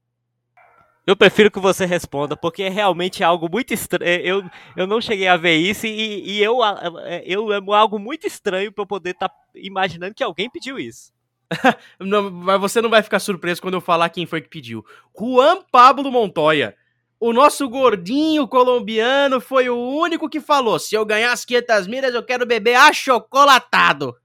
Eu prefiro que você responda, porque é realmente algo muito estranho. É, eu, eu não cheguei a ver isso e, e eu, é, eu é algo muito estranho para eu poder estar tá imaginando que alguém pediu isso. não, mas você não vai ficar surpreso quando eu falar quem foi que pediu. Juan Pablo Montoya. O nosso gordinho colombiano foi o único que falou: se eu ganhar as 500 milhas, eu quero beber achocolatado.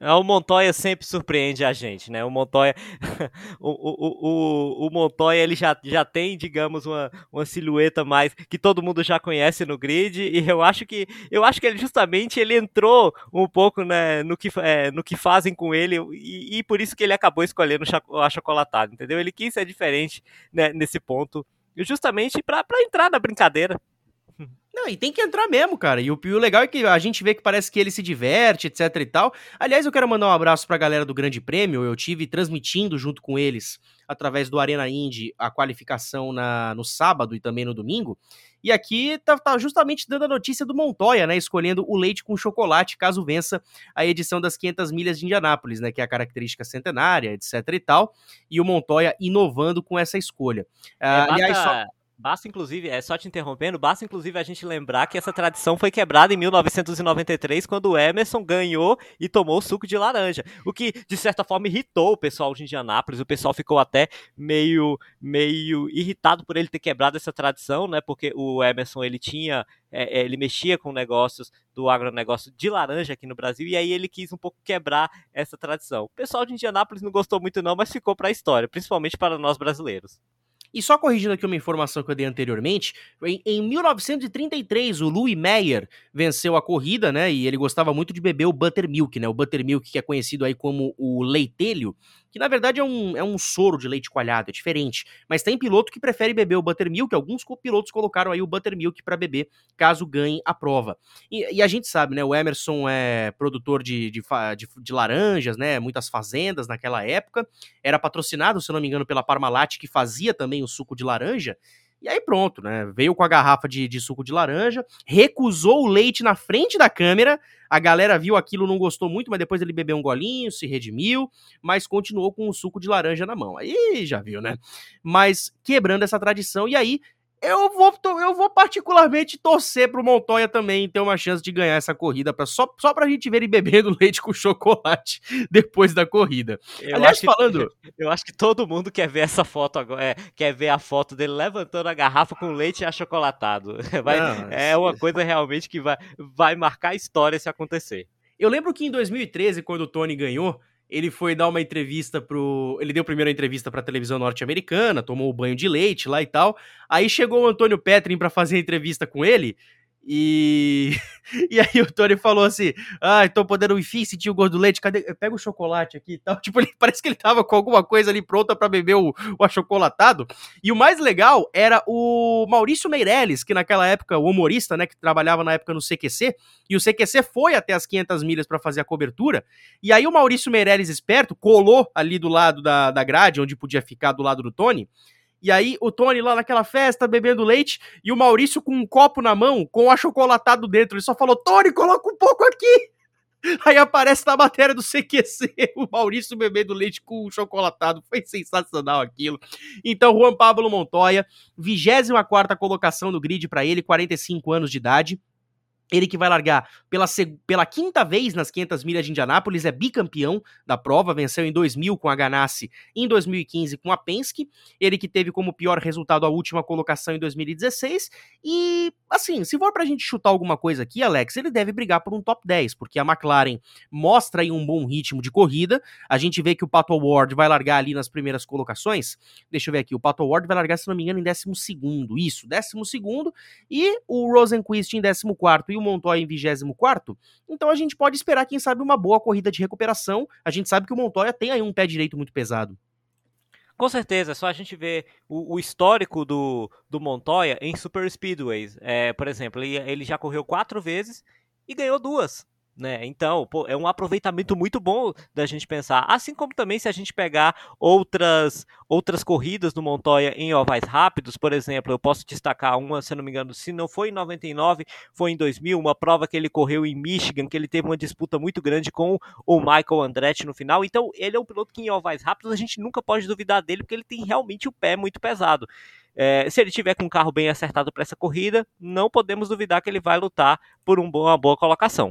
É, o Montoya sempre surpreende a gente, né? O Montoya, o, o, o, o Montoya ele já, já tem, digamos, uma, uma silhueta mais que todo mundo já conhece no grid e eu acho que eu acho que ele justamente ele entrou um pouco né, no, que, é, no que fazem com ele e, e por isso que ele acabou escolhendo o achocolatado, entendeu? Ele quis ser diferente né, nesse ponto justamente para entrar na brincadeira. Não, e tem que entrar mesmo, cara. E o, e o, legal é que a gente vê que parece que ele se diverte, etc e tal. Aliás, eu quero mandar um abraço pra galera do Grande Prêmio. Eu tive transmitindo junto com eles, através do Arena Indy, a qualificação na, no sábado e também no domingo. E aqui tá, tá, justamente dando a notícia do Montoya, né? Escolhendo o leite com chocolate, caso vença a edição das 500 milhas de Indianápolis, né? Que é a característica centenária, etc e tal. E o Montoya inovando com essa escolha. É, uh, aliás, só... Basta, inclusive, é só te interrompendo, basta, inclusive, a gente lembrar que essa tradição foi quebrada em 1993, quando o Emerson ganhou e tomou suco de laranja. O que, de certa forma, irritou o pessoal de Indianápolis. O pessoal ficou até meio, meio irritado por ele ter quebrado essa tradição, né? Porque o Emerson, ele tinha é, é ele mexia com negócios do agronegócio de laranja aqui no Brasil, e aí ele quis um pouco quebrar essa tradição. O pessoal de Indianápolis não gostou muito não, mas ficou para a história, principalmente para nós brasileiros. E só corrigindo aqui uma informação que eu dei anteriormente, em, em 1933 o Louis Meyer venceu a corrida, né? E ele gostava muito de beber o buttermilk, né? O buttermilk que é conhecido aí como o leitelho, que na verdade é um, é um soro de leite coalhado, é diferente. Mas tem piloto que prefere beber o buttermilk, alguns pilotos colocaram aí o buttermilk para beber caso ganhe a prova. E, e, a gente sabe, né? O Emerson é produtor de, de, de, de laranjas, né? Muitas fazendas naquela época. Era patrocinado, se não me engano, pela Parmalat, que fazia também o suco de laranja. E aí pronto, né? Veio com a garrafa de, de, suco de laranja, recusou o leite na frente da câmera. A galera viu aquilo, não gostou muito, mas depois ele bebeu um golinho, se redimiu, mas continuou com o suco de laranja na mão. Aí já viu, né? Mas quebrando essa tradição, e aí eu vou, eu vou particularmente torcer pro Montoya também ter uma chance de ganhar essa corrida, pra, só, só pra gente ver ele bebendo leite com chocolate depois da corrida. Eu Aliás, falando. Que, eu acho que todo mundo quer ver essa foto agora, é, quer ver a foto dele levantando a garrafa com leite achocolatado. Vai, Não, é uma coisa realmente que vai, vai marcar a história se acontecer. Eu lembro que em 2013, quando o Tony ganhou, ele foi dar uma entrevista pro. Ele deu primeiro a entrevista pra televisão norte-americana, tomou o banho de leite lá e tal. Aí chegou o Antônio Petrin para fazer a entrevista com ele. E, e aí o Tony falou assim: Ah, tô podendo enfim sentir o gosto do leite. Cadê? Pega o chocolate aqui e tal. Tipo, ele, parece que ele tava com alguma coisa ali pronta para beber o, o achocolatado. E o mais legal era o Maurício Meirelles, que naquela época, o humorista, né, que trabalhava na época no CQC, e o CQC foi até as 500 milhas para fazer a cobertura. E aí o Maurício Meirelles, esperto, colou ali do lado da, da grade, onde podia ficar do lado do Tony. E aí o Tony lá naquela festa bebendo leite e o Maurício com um copo na mão com o achocolatado dentro. Ele só falou: Tony, coloca um pouco aqui. Aí aparece na matéria do CQC o Maurício bebendo leite com chocolatado. Foi sensacional aquilo. Então, Juan Pablo Montoya, 24 colocação no grid para ele, 45 anos de idade. Ele que vai largar pela, pela quinta vez nas 500 milhas de Indianápolis, é bicampeão da prova, venceu em 2000 com a Ganassi, em 2015 com a Penske. Ele que teve como pior resultado a última colocação em 2016. E, assim, se for pra gente chutar alguma coisa aqui, Alex, ele deve brigar por um top 10, porque a McLaren mostra aí um bom ritmo de corrida. A gente vê que o Pato Ward vai largar ali nas primeiras colocações. Deixa eu ver aqui, o Pato Ward vai largar, se não me engano, em 12. Isso, 12. E o Rosenquist em 14 e o Montoya em 24, então a gente pode esperar, quem sabe, uma boa corrida de recuperação. A gente sabe que o Montoya tem aí um pé direito muito pesado. Com certeza, só a gente ver o, o, histórico do, do Montoya em Super Speedways. É, por exemplo, ele, ele já correu quatro vezes e ganhou duas. Né? Então, pô, é um aproveitamento muito bom da gente pensar. Assim como também se a gente pegar outras outras corridas do Montoya em ovais rápidos, por exemplo, eu posso destacar uma, se não me engano, se não foi em 99, foi em 2000, uma prova que ele correu em Michigan, que ele teve uma disputa muito grande com o Michael Andretti no final. Então, ele é um piloto que em ovais rápidos a gente nunca pode duvidar dele, porque ele tem realmente o pé muito pesado. É, se ele tiver com um carro bem acertado para essa corrida, não podemos duvidar que ele vai lutar por um uma boa colocação.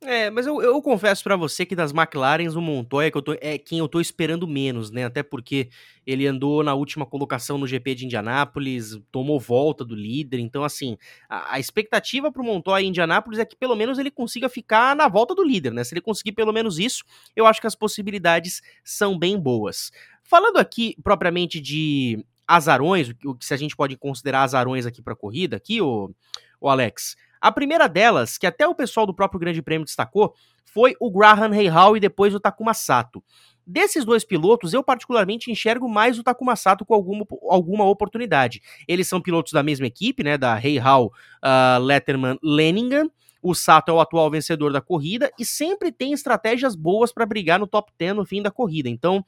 É, mas eu, eu confesso para você que das McLarens, o Montoya que eu tô, é quem eu tô esperando menos, né? Até porque ele andou na última colocação no GP de Indianápolis, tomou volta do líder. Então, assim, a, a expectativa pro Montoya em Indianápolis é que pelo menos ele consiga ficar na volta do líder, né? Se ele conseguir pelo menos isso, eu acho que as possibilidades são bem boas. Falando aqui propriamente de azarões, o que se a gente pode considerar azarões aqui pra corrida, aqui, o, o Alex. A primeira delas, que até o pessoal do próprio Grande Prêmio destacou, foi o Graham Rahal e depois o Takuma Sato. Desses dois pilotos, eu particularmente enxergo mais o Takuma Sato com alguma, alguma oportunidade. Eles são pilotos da mesma equipe, né, da Rahal, uh, Letterman, Leningan. O Sato é o atual vencedor da corrida e sempre tem estratégias boas para brigar no top 10 no fim da corrida. Então,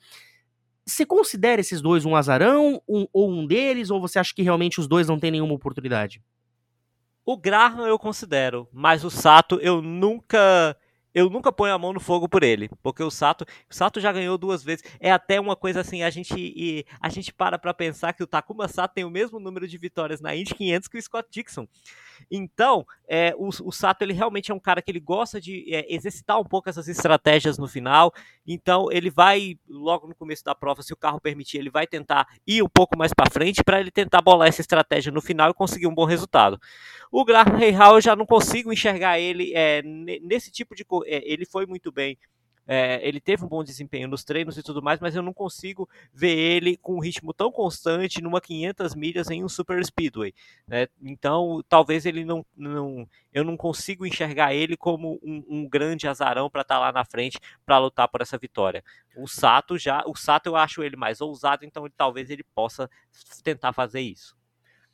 você considera esses dois um azarão um, ou um deles, ou você acha que realmente os dois não têm nenhuma oportunidade? O Graham eu considero, mas o Sato eu nunca eu nunca ponho a mão no fogo por ele, porque o Sato, o Sato já ganhou duas vezes. É até uma coisa assim, a gente e, a gente para para pensar que o Takuma Sato tem o mesmo número de vitórias na Indy 500 que o Scott Dixon. Então, é, o, o, Sato ele realmente é um cara que ele gosta de é, exercitar um pouco essas estratégias no final. Então, ele vai logo no começo da prova, se o carro permitir, ele vai tentar ir um pouco mais para frente para ele tentar bolar essa estratégia no final e conseguir um bom resultado. O Graham Rahal eu já não consigo enxergar ele é, nesse tipo de é, ele foi muito bem é, ele teve um bom desempenho nos treinos e tudo mais, mas eu não consigo ver ele com um ritmo tão constante numa 500 milhas em um super speedway. Né? Então, talvez ele não, não, eu não consigo enxergar ele como um, um grande azarão para estar tá lá na frente para lutar por essa vitória. O Sato já, o Sato eu acho ele mais ousado, então talvez ele possa tentar fazer isso.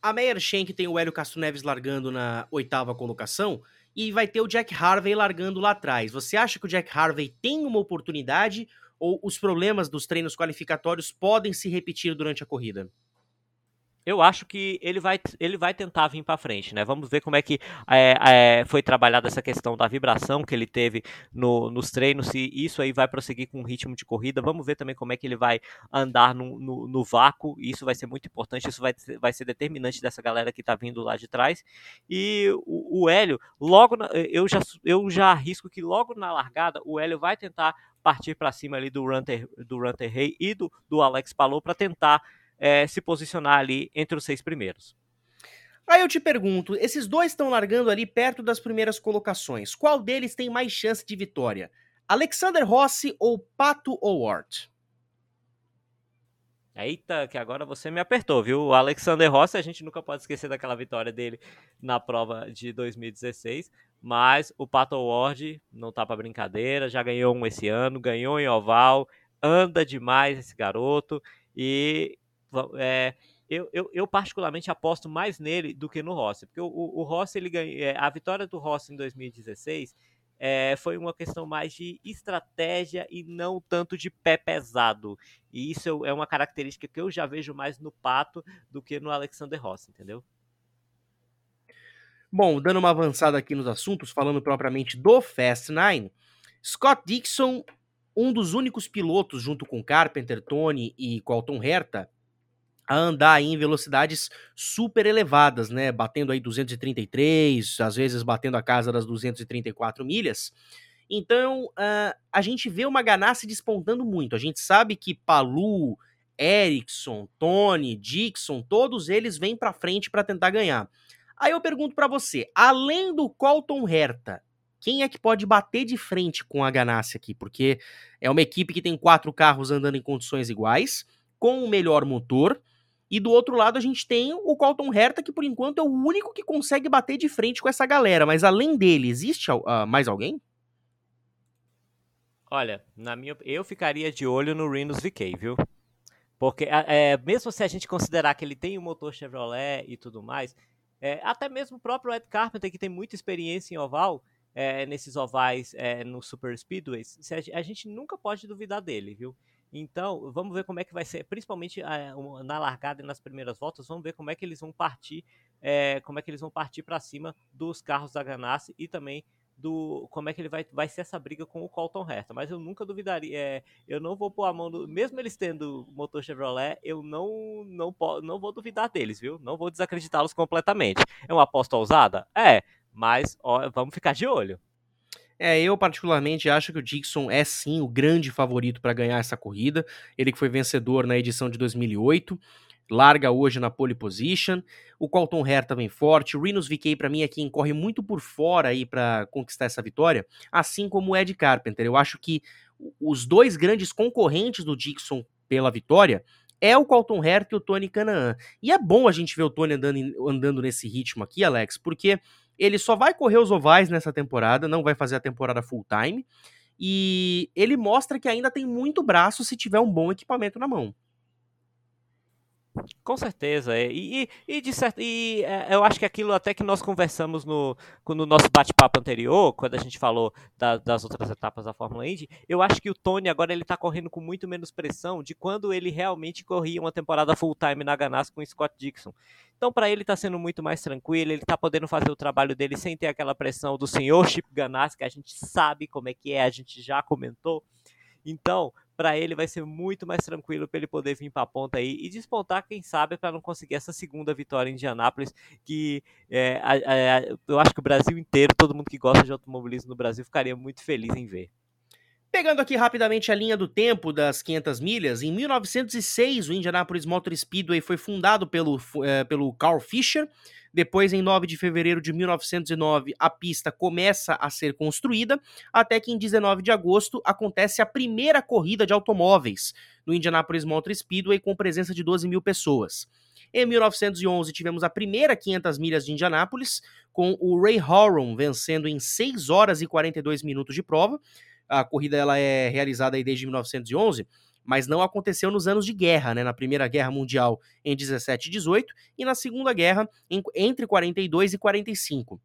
A Meyer Shank tem o Hélio Castro Neves largando na oitava colocação e vai ter o Jack Harvey largando lá atrás. Você acha que o Jack Harvey tem uma oportunidade ou os problemas dos treinos qualificatórios podem se repetir durante a corrida? Eu acho que ele vai, ele vai tentar vir para frente, né? Vamos ver como é que é, é, foi trabalhada essa questão da vibração que ele teve no, nos treinos, se isso aí vai prosseguir com o ritmo de corrida. Vamos ver também como é que ele vai andar no, no, no vácuo. Isso vai ser muito importante, isso vai, vai ser determinante dessa galera que está vindo lá de trás. E o, o Hélio, logo na, eu já eu já arrisco que logo na largada o Hélio vai tentar partir para cima ali do Runter do Runter Rey e do, do Alex Palou para tentar é, se posicionar ali entre os seis primeiros. Aí eu te pergunto, esses dois estão largando ali perto das primeiras colocações. Qual deles tem mais chance de vitória? Alexander Rossi ou Pato O'Ward? Eita, que agora você me apertou, viu? O Alexander Rossi, a gente nunca pode esquecer daquela vitória dele na prova de 2016, mas o Pato Ward não tá para brincadeira, já ganhou um esse ano, ganhou em oval, anda demais esse garoto e é, eu, eu, eu, particularmente aposto mais nele do que no Rossi, porque o, o, o Rossi ele ganhou, é, a vitória do Rossi em 2016 é, foi uma questão mais de estratégia e não tanto de pé pesado. E isso é uma característica que eu já vejo mais no Pato do que no Alexander Rossi, entendeu? Bom, dando uma avançada aqui nos assuntos, falando propriamente do Fast Nine, Scott Dixon, um dos únicos pilotos, junto com Carpenter, Tony e Colton Herta, a andar em velocidades super elevadas, né? Batendo aí 233, às vezes batendo a casa das 234 milhas. Então, uh, a gente vê uma Ganassi despontando muito. A gente sabe que Palu, Ericsson, Tony, Dixon, todos eles vêm para frente para tentar ganhar. Aí eu pergunto para você, além do Colton Herta, quem é que pode bater de frente com a Ganassi aqui? Porque é uma equipe que tem quatro carros andando em condições iguais, com o melhor motor, e do outro lado a gente tem o Colton Herta, que por enquanto é o único que consegue bater de frente com essa galera. Mas além dele, existe uh, mais alguém? Olha, na minha, eu ficaria de olho no Reynolds VK, viu? Porque é, mesmo se a gente considerar que ele tem um motor Chevrolet e tudo mais, é, até mesmo o próprio Ed Carpenter, que tem muita experiência em oval, é, nesses ovais é, no Super Speedways, a gente nunca pode duvidar dele, viu? Então, vamos ver como é que vai ser, principalmente eh, na largada e nas primeiras voltas, vamos ver como é que eles vão partir, é, como é que eles vão partir para cima dos carros da Ganassi e também do como é que ele vai, vai ser essa briga com o Colton Herta. Mas eu nunca duvidaria, é, eu não vou pôr a mão, no, mesmo eles tendo motor Chevrolet, eu não, não, não vou duvidar deles, viu? Não vou desacreditá-los completamente. É uma aposta ousada? É, mas ó, vamos ficar de olho. É, eu particularmente acho que o Dixon é sim o grande favorito para ganhar essa corrida. Ele que foi vencedor na edição de 2008, larga hoje na pole position. O Colton Herta vem forte. O Rinos VK para mim é quem corre muito por fora aí para conquistar essa vitória, assim como o Ed Carpenter. Eu acho que os dois grandes concorrentes do Dixon pela vitória é o Colton Herta e o Tony Canaan. E é bom a gente ver o Tony andando, andando nesse ritmo aqui, Alex, porque ele só vai correr os ovais nessa temporada, não vai fazer a temporada full time. E ele mostra que ainda tem muito braço se tiver um bom equipamento na mão. Com certeza, é. e, e, e, certo, e é, eu acho que aquilo até que nós conversamos no, no nosso bate-papo anterior, quando a gente falou da, das outras etapas da Fórmula Indy, eu acho que o Tony agora ele tá correndo com muito menos pressão de quando ele realmente corria uma temporada full-time na Ganassi com o Scott Dixon. Então, para ele está sendo muito mais tranquilo, ele está podendo fazer o trabalho dele sem ter aquela pressão do senhor Chip Ganassi, que a gente sabe como é que é, a gente já comentou. Então, para ele vai ser muito mais tranquilo para ele poder vir para a ponta aí e despontar, quem sabe, para não conseguir essa segunda vitória em Indianápolis, que é, eu acho que o Brasil inteiro, todo mundo que gosta de automobilismo no Brasil, ficaria muito feliz em ver. Pegando aqui rapidamente a linha do tempo das 500 milhas, em 1906 o Indianapolis Motor Speedway foi fundado pelo, é, pelo Carl Fisher. Depois, em 9 de fevereiro de 1909, a pista começa a ser construída, até que em 19 de agosto acontece a primeira corrida de automóveis no Indianapolis Motor Speedway com presença de 12 mil pessoas. Em 1911 tivemos a primeira 500 milhas de Indianápolis, com o Ray Horan vencendo em 6 horas e 42 minutos de prova a corrida ela é realizada desde 1911, mas não aconteceu nos anos de guerra, né? Na Primeira Guerra Mundial em 17 e 18 e na Segunda Guerra em, entre 42 e 45.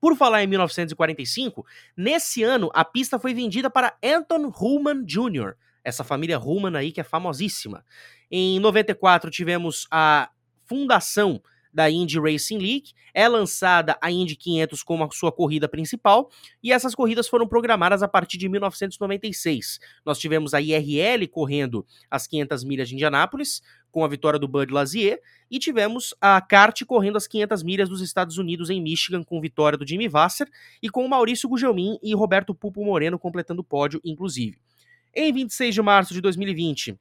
Por falar em 1945, nesse ano a pista foi vendida para Anton Ruhlmann Jr., essa família Ruhlmann aí que é famosíssima. Em 94 tivemos a fundação da Indy Racing League. É lançada a Indy 500 como a sua corrida principal e essas corridas foram programadas a partir de 1996. Nós tivemos a IRL correndo as 500 milhas de Indianápolis com a vitória do Bud Lazier e tivemos a kart correndo as 500 milhas dos Estados Unidos em Michigan com vitória do Jimmy Vasser e com o Maurício Gugelmin e Roberto Pupo Moreno completando o pódio inclusive. Em 26 de março de 2020,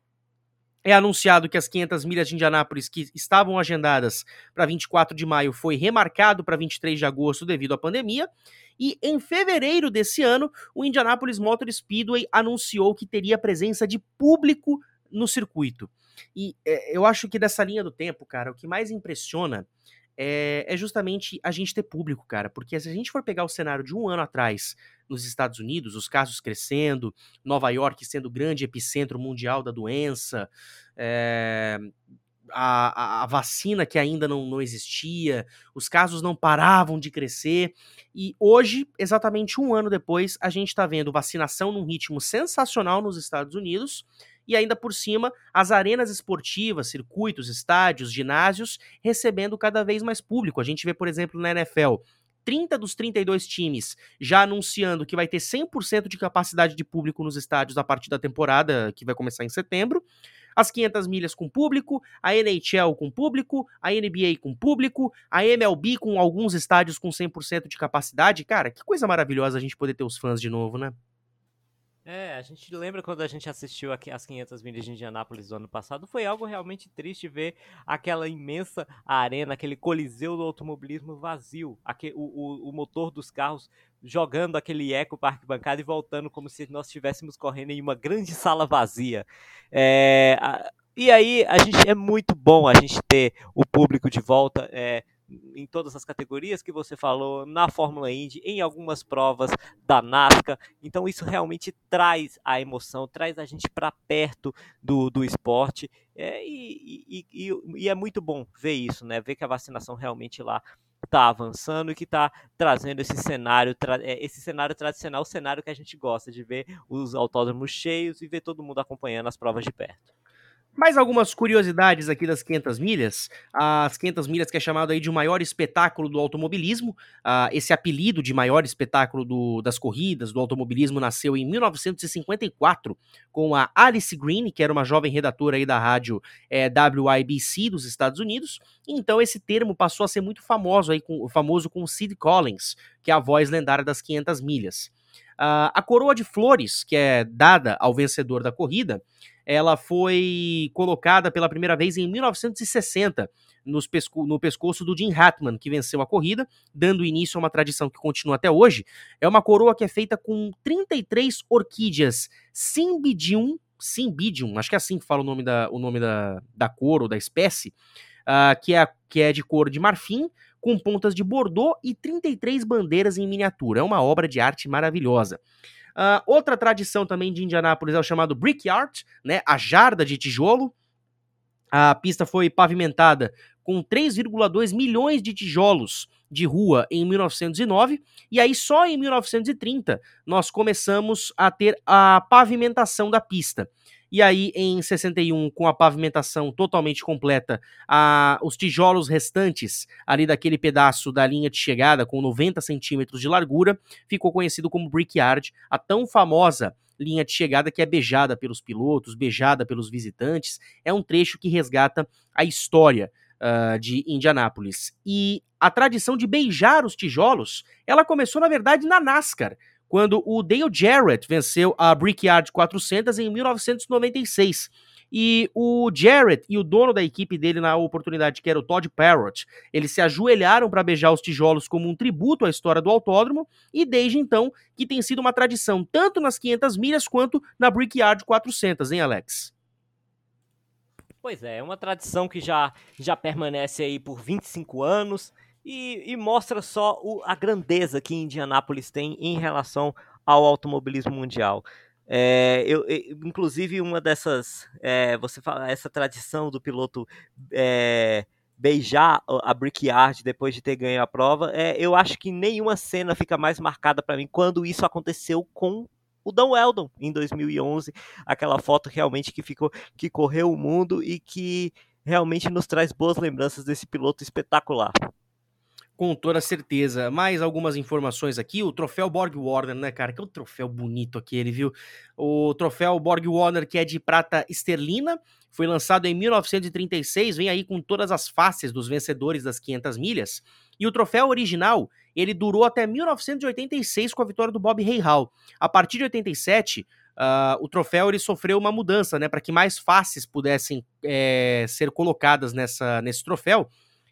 é anunciado que as 500 milhas de Indianápolis que estavam agendadas para 24 de maio foi remarcado para 23 de agosto devido à pandemia. E em fevereiro desse ano, o Indianapolis Motor Speedway anunciou que teria presença de público no circuito. E é, eu acho que dessa linha do tempo, cara, o que mais impressiona é, é, justamente a gente ter público, cara. Porque se a gente for pegar o cenário de um ano atrás nos Estados Unidos, os casos crescendo, Nova York sendo o grande epicentro mundial da doença, é, a, a, a, vacina que ainda não, não existia, os casos não paravam de crescer, e hoje, exatamente um ano depois, a gente está vendo vacinação num ritmo sensacional nos Estados Unidos, e ainda por cima, as arenas esportivas, circuitos, estádios, ginásios recebendo cada vez mais público. A gente vê, por exemplo, na NFL, 30 dos 32 times já anunciando que vai ter 100% de capacidade de público nos estádios a partir da temporada que vai começar em setembro. As 500 milhas com público, a NHL com público, a NBA com público, a MLB com alguns estádios com 100% de capacidade. Cara, que coisa maravilhosa a gente poder ter os fãs de novo, né? É, a gente lembra quando a gente assistiu aqui as 500 milhas de Indianápolis do ano passado, foi algo realmente triste ver aquela imensa arena, aquele coliseu do automobilismo vazio, aquele, o, o, o motor dos carros jogando aquele eco para arquibancada e voltando como se nós estivéssemos correndo em uma grande sala vazia. É, a, e aí a gente é muito bom a gente ter o público de volta. É, em todas as categorias que você falou, na Fórmula Indy, em algumas provas da NASCAR. Então isso realmente traz a emoção, traz a gente para perto do, do esporte. É, e, e, e, e, é muito bom ver isso, né? Ver que a vacinação realmente lá está avançando e que está trazendo esse cenário, é, esse cenário tradicional, o cenário que a gente gosta de ver os autódromos cheios e ver todo mundo acompanhando as provas de perto. Mais algumas curiosidades aqui das 500 milhas. As 500 milhas que é chamado aí de o maior espetáculo do automobilismo. Uh, esse apelido de maior espetáculo do, das corridas, do automobilismo, nasceu em 1954 com a Alice Green, que era uma jovem redatora aí da rádio é, WIBC dos Estados Unidos. Então esse termo passou a ser muito famoso, aí com, famoso com Sid Collins, que é a voz lendária das 500 milhas. Uh, a coroa de flores, que é dada ao vencedor da corrida, ela foi colocada pela primeira vez em 1960 pesco no pescoço do Jim Hatman, que venceu a corrida, dando início a uma tradição que continua até hoje. É uma coroa que é feita com 33 orquídeas Cymbidium, Cymbidium, acho que é assim que fala o nome da, o nome da, da cor ou da espécie, uh, que, é, que é de cor de marfim, com pontas de bordô e 33 bandeiras em miniatura. É uma obra de arte maravilhosa. Uh, outra tradição também de Indianápolis é o chamado Brickyard, né, a jarda de tijolo. A pista foi pavimentada com 3,2 milhões de tijolos de rua em 1909, e aí só em 1930 nós começamos a ter a pavimentação da pista. E aí, em 61, com a pavimentação totalmente completa, a, os tijolos restantes ali daquele pedaço da linha de chegada, com 90 centímetros de largura, ficou conhecido como Brickyard, a tão famosa linha de chegada que é beijada pelos pilotos, beijada pelos visitantes. É um trecho que resgata a história uh, de Indianápolis. E a tradição de beijar os tijolos, ela começou, na verdade, na NASCAR, quando o Dale Jarrett venceu a Brickyard 400 em 1996. E o Jarrett e o dono da equipe dele na oportunidade, que era o Todd Parrott, eles se ajoelharam para beijar os tijolos como um tributo à história do autódromo, e desde então que tem sido uma tradição tanto nas 500 milhas quanto na Brickyard 400, hein, Alex? Pois é, é uma tradição que já, já permanece aí por 25 anos e, e mostra só o, a grandeza que Indianápolis tem em relação ao automobilismo mundial. É, eu, eu, inclusive, uma dessas. É, você fala, essa tradição do piloto é, beijar a Brickyard depois de ter ganho a prova, é, eu acho que nenhuma cena fica mais marcada para mim quando isso aconteceu com o Dan Weldon em 2011, aquela foto realmente que ficou que correu o mundo e que realmente nos traz boas lembranças desse piloto espetacular. Com toda certeza. Mais algumas informações aqui. O troféu Borg Warner, né, cara? Que é um troféu bonito aquele, viu? O troféu Borg Warner, que é de prata esterlina, foi lançado em 1936. Vem aí com todas as faces dos vencedores das 500 milhas. E o troféu original, ele durou até 1986 com a vitória do Bob Rahal. A partir de 87, uh, ah, o troféu ele sofreu uma mudança, né? Para que mais faces pudessem é, ser colocadas nessa, nesse troféu.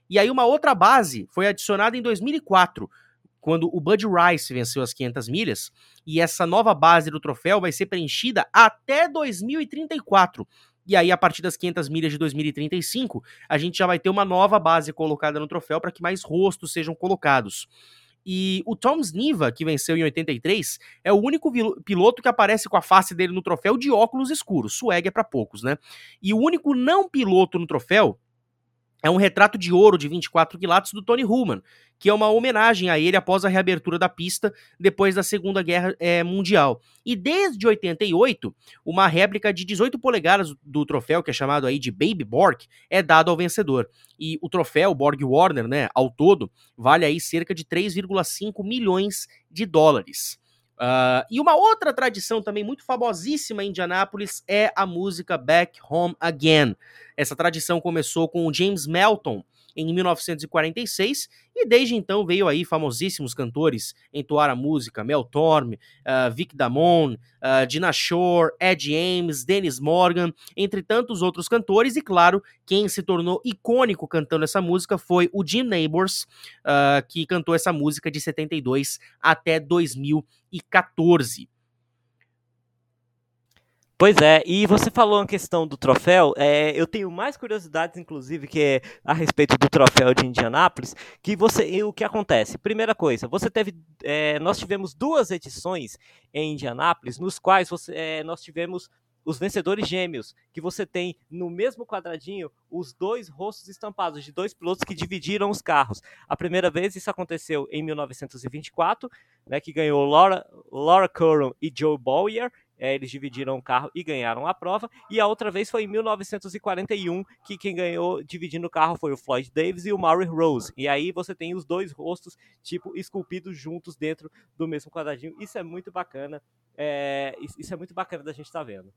E aí uma outra base foi adicionada em 2004, quando o Bud Rice venceu as 500 milhas, e essa nova base do troféu vai ser preenchida até 2034. E aí, a partir das 500 milhas de 2035, a gente já vai ter uma nova base colocada no troféu para que mais rostos sejam colocados. E o Tom Sniva, que venceu em 83, é o único piloto que aparece com a face dele no troféu de óculos escuros. Swag é para poucos, né? E o único não piloto no troféu é um retrato de ouro de 24 quilates do Tony Human, que é uma homenagem a ele após a reabertura da pista depois da Segunda Guerra é, Mundial. E desde 88, uma réplica de 18 polegadas do troféu, que é chamado aí de Baby Borg, é dado ao vencedor. E o troféu Borg Warner, né, ao todo, vale aí cerca de 3,5 milhões de dólares. Uh, e uma outra tradição também muito famosíssima em Indianápolis é a música Back Home Again. Essa tradição começou com o James Melton em 1946 e desde então veio aí famosíssimos cantores entoar a música, Mel Torme, uh, Vic Damone, uh, Dinah Shore, Ed Ames, Dennis Morgan, entre tantos outros cantores e claro, quem se tornou icônico cantando essa música foi o Jim Neighbors, uh, que cantou essa música de 72 até 2014. Pois é, e você falou a questão do troféu, é, eu tenho mais curiosidades, inclusive, que é a respeito do troféu de Indianápolis, que você, o que acontece? Primeira coisa, você teve, é, nós tivemos duas edições em Indianápolis, nos quais você, é, nós tivemos os vencedores gêmeos, que você tem no mesmo quadradinho os dois rostos estampados de dois pilotos que dividiram os carros. A primeira vez isso aconteceu em 1924, né, que ganhou Laura, Laura Curran e Joe Bowyer, é, eles dividiram o carro e ganharam a prova. E a outra vez foi em 1941, que quem ganhou dividindo o carro foi o Floyd Davis e o Murray Rose. E aí você tem os dois rostos, tipo, esculpidos juntos dentro do mesmo quadradinho. Isso é muito bacana. É, isso é muito bacana da gente estar tá vendo.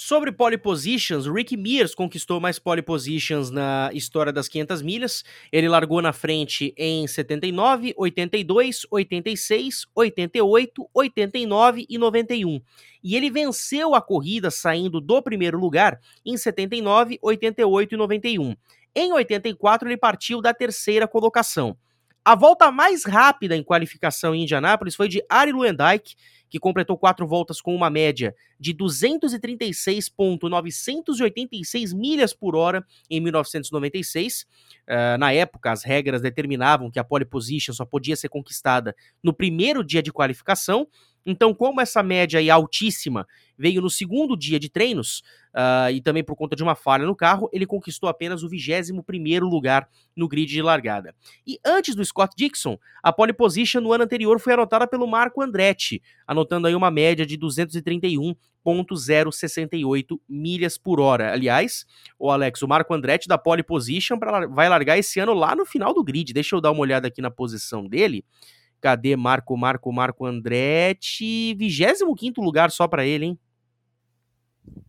Sobre pole positions, Rick Mears conquistou mais pole positions na história das 500 milhas. Ele largou na frente em 79, 82, 86, 88, 89 e 91. E ele venceu a corrida saindo do primeiro lugar em 79, 88 e 91. Em 84, ele partiu da terceira colocação. A volta mais rápida em qualificação em Indianápolis foi de Ari Luendijk, que completou quatro voltas com uma média de 236,986 milhas por hora em 1996. Uh, na época, as regras determinavam que a pole position só podia ser conquistada no primeiro dia de qualificação. Então, como essa média aí altíssima veio no segundo dia de treinos, uh, e também por conta de uma falha no carro, ele conquistou apenas o 21 lugar no grid de largada. E antes do Scott Dixon, a pole position no ano anterior foi anotada pelo Marco Andretti, anotando aí uma média de 231.068 milhas por hora. Aliás, o Alex, o Marco Andretti da pole position pra, vai largar esse ano lá no final do grid. Deixa eu dar uma olhada aqui na posição dele. Cadê Marco, Marco, Marco Andretti? 25 lugar só para ele, hein?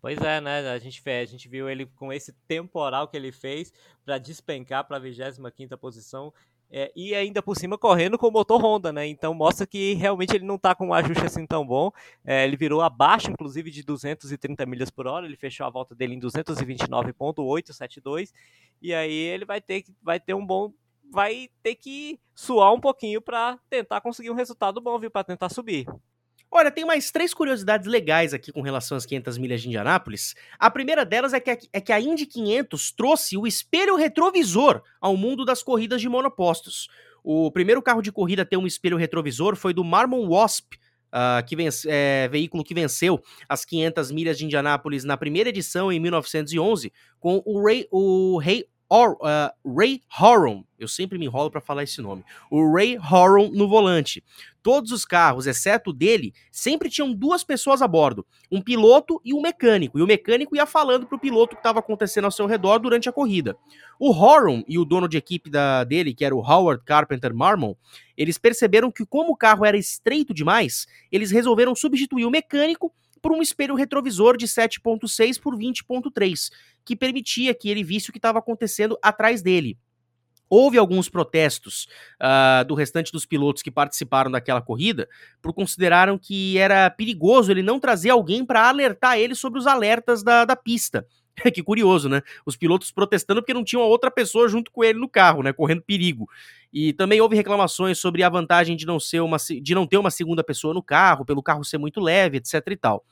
Pois é, né? A gente, a gente viu ele com esse temporal que ele fez para despencar para a 25 posição. É, e ainda por cima correndo com o motor Honda, né? Então mostra que realmente ele não está com um ajuste assim tão bom. É, ele virou abaixo, inclusive, de 230 milhas por hora. Ele fechou a volta dele em 229,872. E aí ele vai ter, vai ter um bom. Vai ter que suar um pouquinho para tentar conseguir um resultado bom, viu? Para tentar subir. Olha, tem mais três curiosidades legais aqui com relação às 500 milhas de Indianápolis. A primeira delas é que a, é que a Indy 500 trouxe o espelho retrovisor ao mundo das corridas de monopostos. O primeiro carro de corrida a ter um espelho retrovisor foi do Marmon Wasp, Uh, que vence, é, veículo que venceu as 500 milhas de Indianápolis na primeira edição em 1911, com o Ray, o Ray Or, uh, Ray Horon, eu sempre me enrolo para falar esse nome, o Ray Horon no volante. Todos os carros, exceto o dele, sempre tinham duas pessoas a bordo, um piloto e um mecânico, e o mecânico ia falando pro piloto o que estava acontecendo ao seu redor durante a corrida. O Horon e o dono de equipe da, dele, que era o Howard Carpenter Marmon, eles perceberam que como o carro era estreito demais, eles resolveram substituir o mecânico por um espelho retrovisor de 7.6 por 20.3, que permitia que ele visse o que estava acontecendo atrás dele. Houve alguns protestos uh, do restante dos pilotos que participaram daquela corrida, por consideraram que era perigoso ele não trazer alguém para alertar ele sobre os alertas da, da pista. que curioso, né? Os pilotos protestando porque não tinham outra pessoa junto com ele no carro, né? Correndo perigo. E também houve reclamações sobre a vantagem de não, ser uma, de não ter uma segunda pessoa no carro, pelo carro ser muito leve, etc e tal.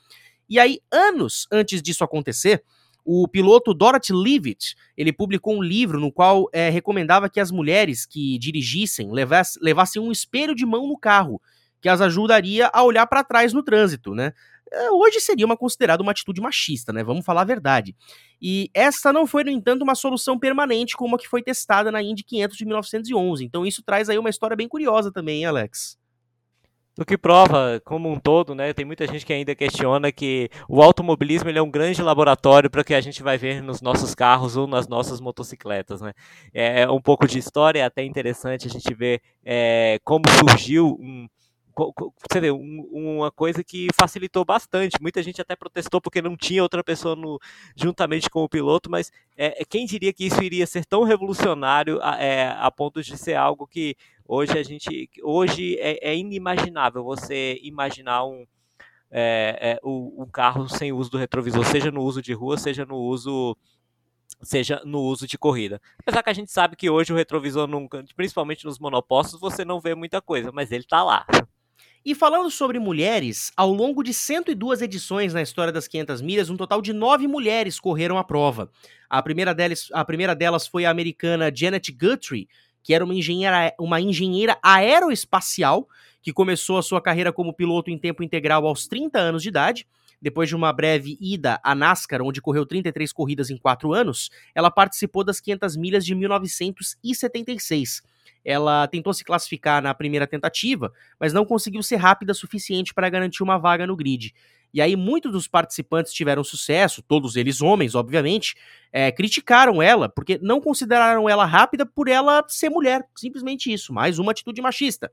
E aí, anos antes disso acontecer, O piloto Dorothy Leavitt, ele publicou um livro no qual é, recomendava que as mulheres que dirigissem levassem, um espelho de mão no carro, que as ajudaria a olhar para trás no trânsito, né? É, hoje seria uma considerada uma atitude machista, né? Vamos falar a verdade. E essa não foi, no entanto, uma solução permanente como a que foi testada na Indy 500 de 1911. Então isso traz aí uma história bem curiosa também, hein, Alex? O que prova, como um todo, né, tem muita gente que ainda questiona que o automobilismo é um grande laboratório para o que a gente vai ver nos nossos carros ou nas nossas motocicletas. Né? É um pouco de história, é até interessante a gente ver é, como surgiu um, você vê, um, uma coisa que facilitou bastante. Muita gente até protestou porque não tinha outra pessoa no, juntamente com o piloto, mas é, quem diria que isso iria ser tão revolucionário a, é, a ponto de ser algo que hoje a gente. Hoje é, é inimaginável você imaginar um, é, é, um carro sem uso do retrovisor, seja no uso de rua, seja no uso seja no uso de corrida. Apesar que a gente sabe que hoje o retrovisor, principalmente nos monopostos, você não vê muita coisa, mas ele está lá. E falando sobre mulheres, ao longo de 102 edições na história das 500 milhas, um total de nove mulheres correram a prova. A primeira delas, a primeira delas foi a americana Janet Guthrie, que era uma engenheira, uma engenheira aeroespacial, que começou a sua carreira como piloto em tempo integral aos 30 anos de idade. Depois de uma breve ida à NASCAR, onde correu 33 corridas em 4 anos, ela participou das 500 milhas de 1976 ela tentou se classificar na primeira tentativa, mas não conseguiu ser rápida o suficiente para garantir uma vaga no grid. E aí muitos dos participantes tiveram sucesso, todos eles homens, obviamente, é, criticaram ela, porque não consideraram ela rápida por ela ser mulher, simplesmente isso, mais uma atitude machista.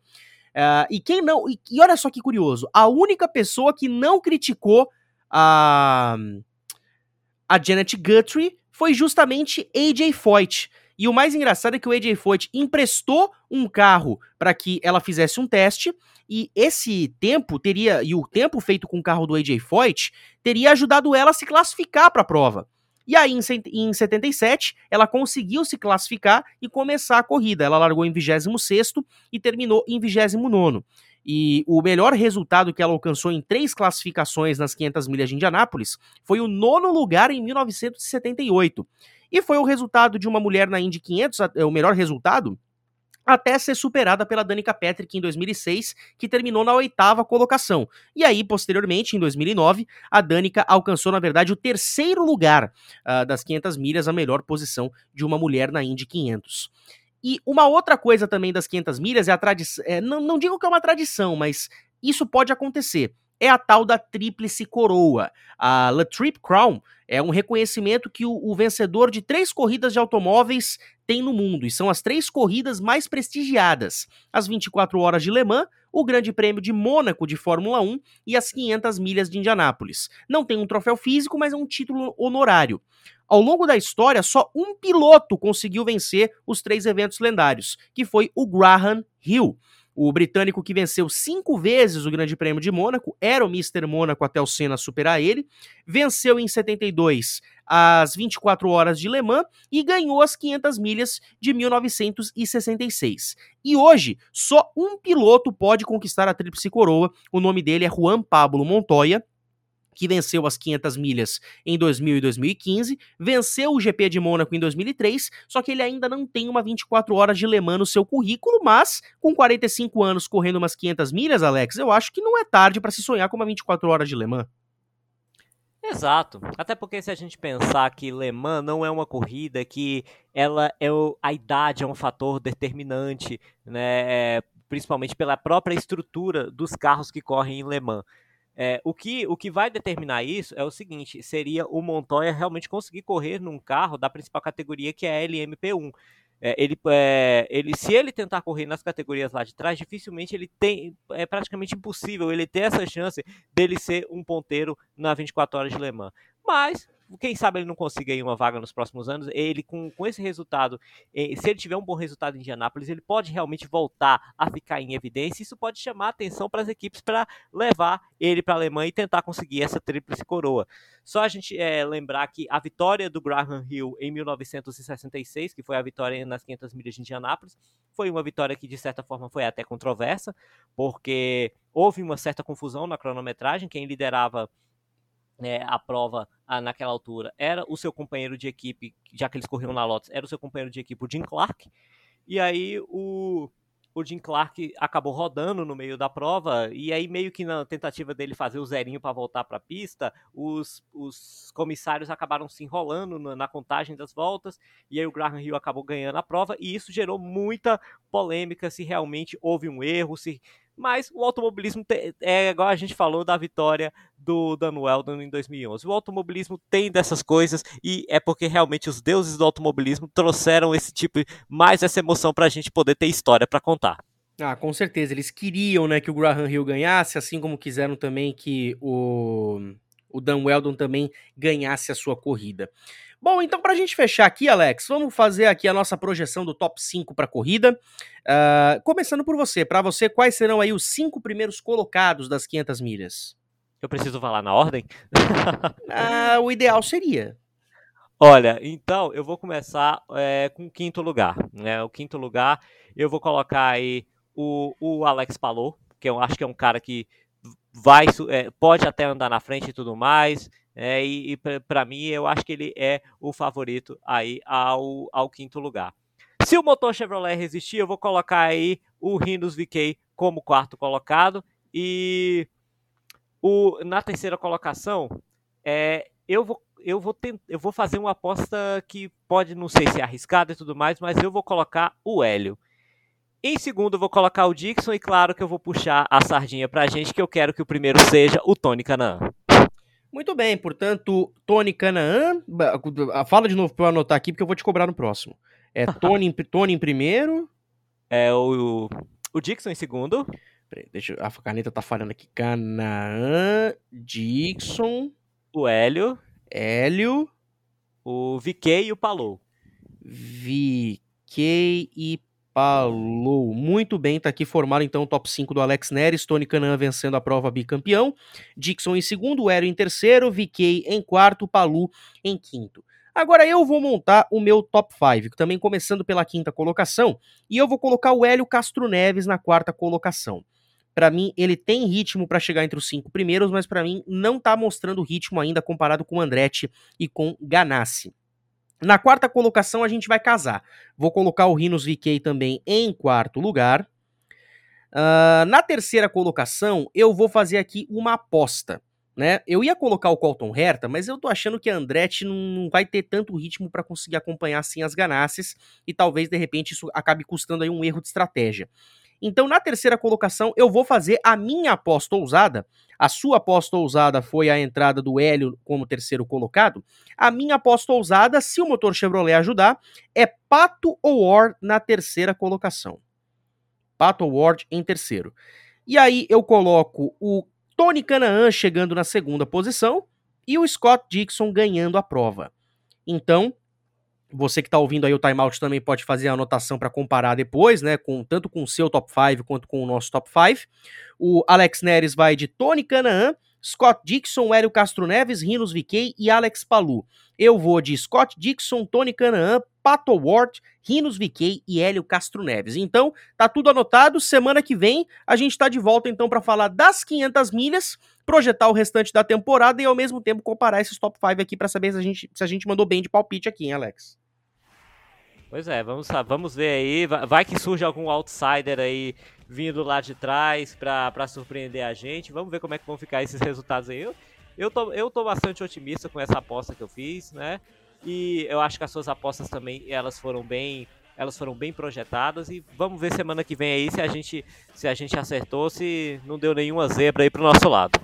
Uh, e quem não. E, e, olha só que curioso, a única pessoa que não criticou a, a Janet Guthrie foi justamente AJ Foyt. E o mais engraçado é que o AJ Foyt emprestou um carro para que ela fizesse um teste e esse tempo teria e o tempo feito com o carro do AJ Foyt teria ajudado ela a se classificar para a prova. E aí, em 77, ela conseguiu se classificar e começar a corrida. Ela largou em 26 e terminou em 29. E o melhor resultado que ela alcançou em três classificações nas 500 milhas de Indianápolis foi o nono lugar em 1978. E foi o resultado de uma mulher na Indy 500, o melhor resultado, até ser superada pela Danica Patrick em 2006, que terminou na oitava colocação. E aí, posteriormente, em 2009, a Danica alcançou, na verdade, o terceiro lugar uh, das 500 milhas, a melhor posição de uma mulher na Indy 500. E uma outra coisa também das 500 milhas é a tradição. É, não, não digo que é uma tradição, mas isso pode acontecer é a tal da Tríplice Coroa. A La Trip Crown é um reconhecimento que o, o, vencedor de três corridas de automóveis tem no mundo, e são as três corridas mais prestigiadas: as 24 horas de Le Mans, o Grande Prêmio de Mônaco de Fórmula 1 e as 500 milhas de Indianápolis. Não tem um troféu físico, mas é um título honorário. Ao longo da história, só um piloto conseguiu vencer os três eventos lendários, que foi o Graham Hill. O britânico que venceu cinco vezes o Grande Prêmio de Mônaco, era o Mr. Mônaco até o Senna superar ele, venceu em 72 as 24 horas de Le Mans e ganhou as 500 milhas de 1966. E hoje, só um piloto pode conquistar a Tríplice Coroa, o nome dele é Juan Pablo Montoya, que venceu as 500 milhas em 2000 e 2015, venceu o GP de Mônaco em 2003, só que ele ainda não tem uma 24 horas de Le Mans no seu currículo, mas com 45 anos correndo umas 500 milhas, Alex, eu acho que não é tarde para se sonhar com uma 24 horas de Le Mans. Exato. Até porque se a gente pensar que Le Mans não é uma corrida que ela é o, a idade é um fator determinante, né? É, principalmente pela própria estrutura dos carros que correm em Le Mans. É, o, que, o que vai determinar isso é o seguinte: seria o Montoya realmente conseguir correr num carro da principal categoria que é a LMP1. É, ele, é, ele, se ele tentar correr nas categorias lá de trás, dificilmente ele tem, é praticamente impossível ele ter essa chance dele ser um ponteiro na 24 horas de Le Mans. Mas quem sabe ele não consiga aí uma vaga nos próximos anos. Ele, com, com esse resultado, eh, se ele tiver um bom resultado em Indianápolis, ele pode realmente voltar a ficar em evidência. Isso pode chamar atenção para as equipes para levar ele para a Alemanha e tentar conseguir essa tríplice coroa. Só a gente é, lembrar que a vitória do Graham Hill em 1966, que foi a vitória nas 500 milhas de Indianápolis, foi uma vitória que de certa forma foi até controversa, porque houve uma certa confusão na cronometragem. Quem liderava é, a prova a, naquela altura era o seu companheiro de equipe, já que eles corriam na Lotus, era o seu companheiro de equipe, o Jim Clark. E aí o, o Jim Clark acabou rodando no meio da prova, e aí meio que na tentativa dele fazer o zerinho para voltar para a pista, os, os comissários acabaram se enrolando na, na, contagem das voltas, e aí o Graham Hill acabou ganhando a prova, e isso gerou muita polêmica se realmente houve um erro, se mas o automobilismo é igual a gente falou da vitória do Dan Weldon em 2011. O automobilismo tem dessas coisas e é porque realmente os deuses do automobilismo trouxeram esse tipo, mais essa emoção para a gente poder ter história para contar. Ah, com certeza. Eles queriam né, que o Graham Hill ganhasse, assim como quiseram também que o, o Dan Weldon também ganhasse a sua corrida. Bom, então para a gente fechar aqui, Alex, vamos fazer aqui a nossa projeção do top 5 para a corrida. Uh, começando por você. Para você, quais serão aí os cinco primeiros colocados das 500 milhas? Eu preciso falar na ordem? uh, o ideal seria. Olha, então eu vou começar é, com o quinto lugar. Né? O quinto lugar, eu vou colocar aí o, o Alex Palou, que eu acho que é um cara que vai é, pode até andar na frente e tudo mais. É, e, e para mim, eu acho que ele é o favorito aí ao, ao quinto lugar. Se o motor Chevrolet resistir, eu vou colocar aí o Rhinos VK como quarto colocado. E o, na terceira colocação, é, eu, vou, eu, vou tent, eu vou fazer uma aposta que pode, não sei se arriscada e tudo mais, mas eu vou colocar o Hélio. Em segundo, eu vou colocar o Dixon e claro que eu vou puxar a sardinha pra gente, que eu quero que o primeiro seja o Tony Canaan. Muito bem, portanto, Tony Canaan. Fala de novo para eu anotar aqui, porque eu vou te cobrar no próximo. É Tony, Tony em primeiro. É o, o Dixon em segundo. Peraí, deixa, a caneta tá falhando aqui. Canaan, Dixon. O Hélio. Hélio. O VK e o Palou. VK e Falou. Muito bem, tá aqui formado então o top 5 do Alex Neres, Tony Canan vencendo a prova bicampeão, Dixon em segundo, Hélio em terceiro, VK em quarto, Palu em quinto. Agora eu vou montar o meu top 5, também começando pela quinta colocação, e eu vou colocar o Hélio Castro Neves na quarta colocação. Para mim, ele tem ritmo para chegar entre os cinco primeiros, mas para mim não tá mostrando ritmo ainda comparado com Andretti e com Ganassi. Na quarta colocação, a gente vai casar. Vou colocar o Rhinos VK também em quarto lugar. Uh, na terceira colocação, eu vou fazer aqui uma aposta. Né? Eu ia colocar o Colton Herta, mas eu tô achando que a Andretti não vai ter tanto ritmo para conseguir acompanhar assim as ganasses e talvez de repente isso acabe custando aí um erro de estratégia. Então, na terceira colocação, eu vou fazer a minha aposta ousada. A sua aposta ousada foi a entrada do Hélio como terceiro colocado. A minha aposta ousada, se o motor Chevrolet ajudar, é Pato Award na terceira colocação. Pato Award em terceiro. E aí eu coloco o Tony Canaan chegando na segunda posição e o Scott Dixon ganhando a prova. Então, você que está ouvindo aí o timeout também pode fazer a anotação para comparar depois, né? Com, tanto com o seu top 5 quanto com o nosso top 5. O Alex Neres vai de Tony Canaan, Scott Dixon, Hélio Castro Neves, Rinos VK e Alex Palu. Eu vou de Scott Dixon, Tony Canaan, Pato Ward, Rinos VK e Hélio Castro Neves. Então, tá tudo anotado. Semana que vem a gente tá de volta então para falar das 500 milhas, projetar o restante da temporada e ao mesmo tempo comparar esses top 5 aqui para saber se a, gente, se a gente mandou bem de palpite aqui, hein, Alex? Pois é, vamos, vamos ver aí. Vai que surge algum outsider aí vindo lá de trás para surpreender a gente. Vamos ver como é que vão ficar esses resultados aí. Eu, eu, tô, eu tô bastante otimista com essa aposta que eu fiz, né? E eu acho que as suas apostas também elas foram bem elas foram bem projetadas e vamos ver semana que vem aí se a gente se a gente acertou, se não deu nenhuma zebra aí pro nosso lado.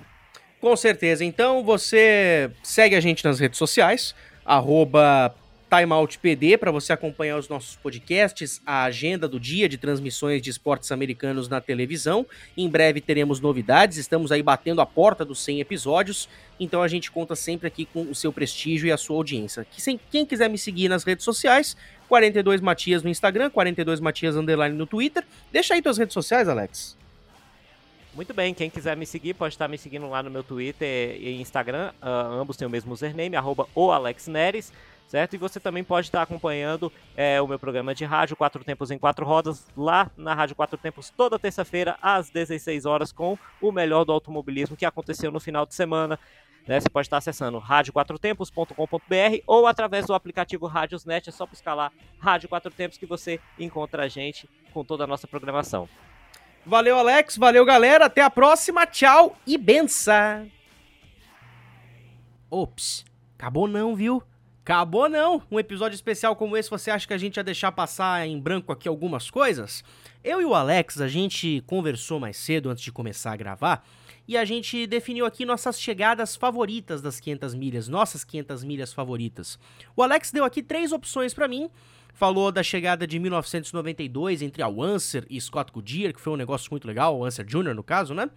Com certeza. Então você segue a gente nas redes sociais, arroba Timeout PD para você acompanhar os nossos podcasts, a agenda do dia de transmissões de esportes americanos na televisão. Em breve teremos novidades, estamos aí batendo a porta dos 100 episódios, então a gente conta sempre aqui com o seu prestígio e a sua audiência. Quem quiser me seguir nas redes sociais, 42 Matias no Instagram, 42 Matias underline no Twitter. Deixa aí tuas redes sociais, Alex. Muito bem, quem quiser me seguir pode estar me seguindo lá no meu Twitter e Instagram, uh, ambos têm o mesmo username, arroba o Alex Neres certo? E você também pode estar acompanhando é, o meu programa de rádio, Quatro Tempos em Quatro Rodas, lá na Rádio Quatro Tempos, toda terça-feira, às 16 horas, com o melhor do automobilismo que aconteceu no final de semana. Né? Você pode estar acessando radioquatrotempos.com.br ou através do aplicativo Rádiosnet, é só buscar lá Rádio Quatro Tempos que você encontra a gente com toda a nossa programação. Valeu, Alex. Valeu, galera. Até a próxima. Tchau e benção. Ops, acabou não, viu? Acabou não! Um episódio especial como esse, você acha que a gente ia deixar passar em branco aqui algumas coisas? Eu e o Alex, a gente conversou mais cedo antes de começar a gravar e a gente definiu aqui nossas chegadas favoritas das 500 milhas, nossas 500 milhas favoritas. O Alex deu aqui três opções para mim. Falou da chegada de 1992 entre a Wanser e Scott Goodyear, que foi um negócio muito legal, o Wanser Jr. no caso, né?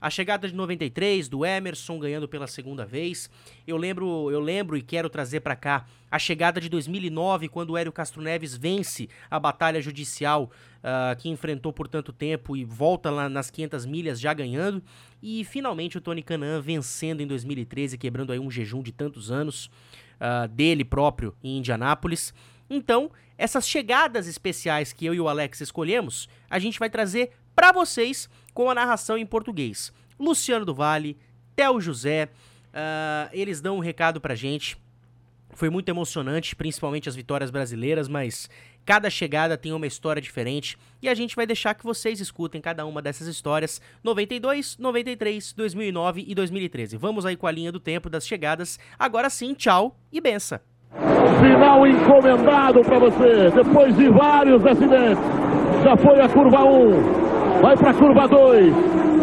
A chegada de 93 do Emerson ganhando pela segunda vez. Eu lembro, eu lembro e quero trazer para cá a chegada de 2009 quando o Hélio Castro Neves vence a batalha judicial uh, que enfrentou por tanto tempo e volta lá nas 500 milhas já ganhando. E finalmente o Tony Canan vencendo em 2013, quebrando aí um jejum de tantos anos uh, dele próprio em Indianápolis. Então, essas chegadas especiais que eu e o Alex escolhemos, a gente vai trazer para vocês com a narração em português. Luciano do Vale, Theo José, uh, eles dão um recado pra gente. Foi muito emocionante, principalmente as vitórias brasileiras, mas cada chegada tem uma história diferente e a gente vai deixar que vocês escutem cada uma dessas histórias 92, 93, 2009 e 2013. Vamos aí com a linha do tempo das chegadas. Agora sim, tchau e benção. Final encomendado para você, depois de vários acidentes. Já foi a curva 1, vai para a curva 2.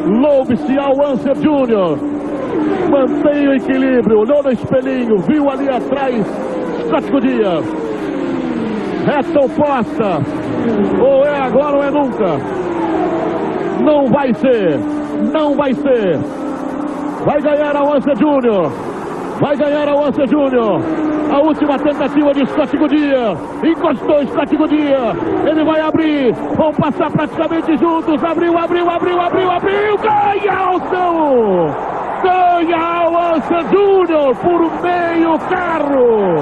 Loube-se ao Anser Júnior. Mantém o equilíbrio, olhou no espelhinho, viu ali atrás Scott Goodyear. Reta oposta. Ou é agora ou é nunca. Não vai ser. Não vai ser. Vai ganhar a Anser Júnior. Vai ganhar a Onça Júnior. A última tentativa de Scott Goodyear. Encostou Scott Goodyear. Ele vai abrir. Vão passar praticamente juntos. Abriu, abriu, abriu, abriu, abriu. Ganha o seu. Ganha Onça Júnior por meio carro.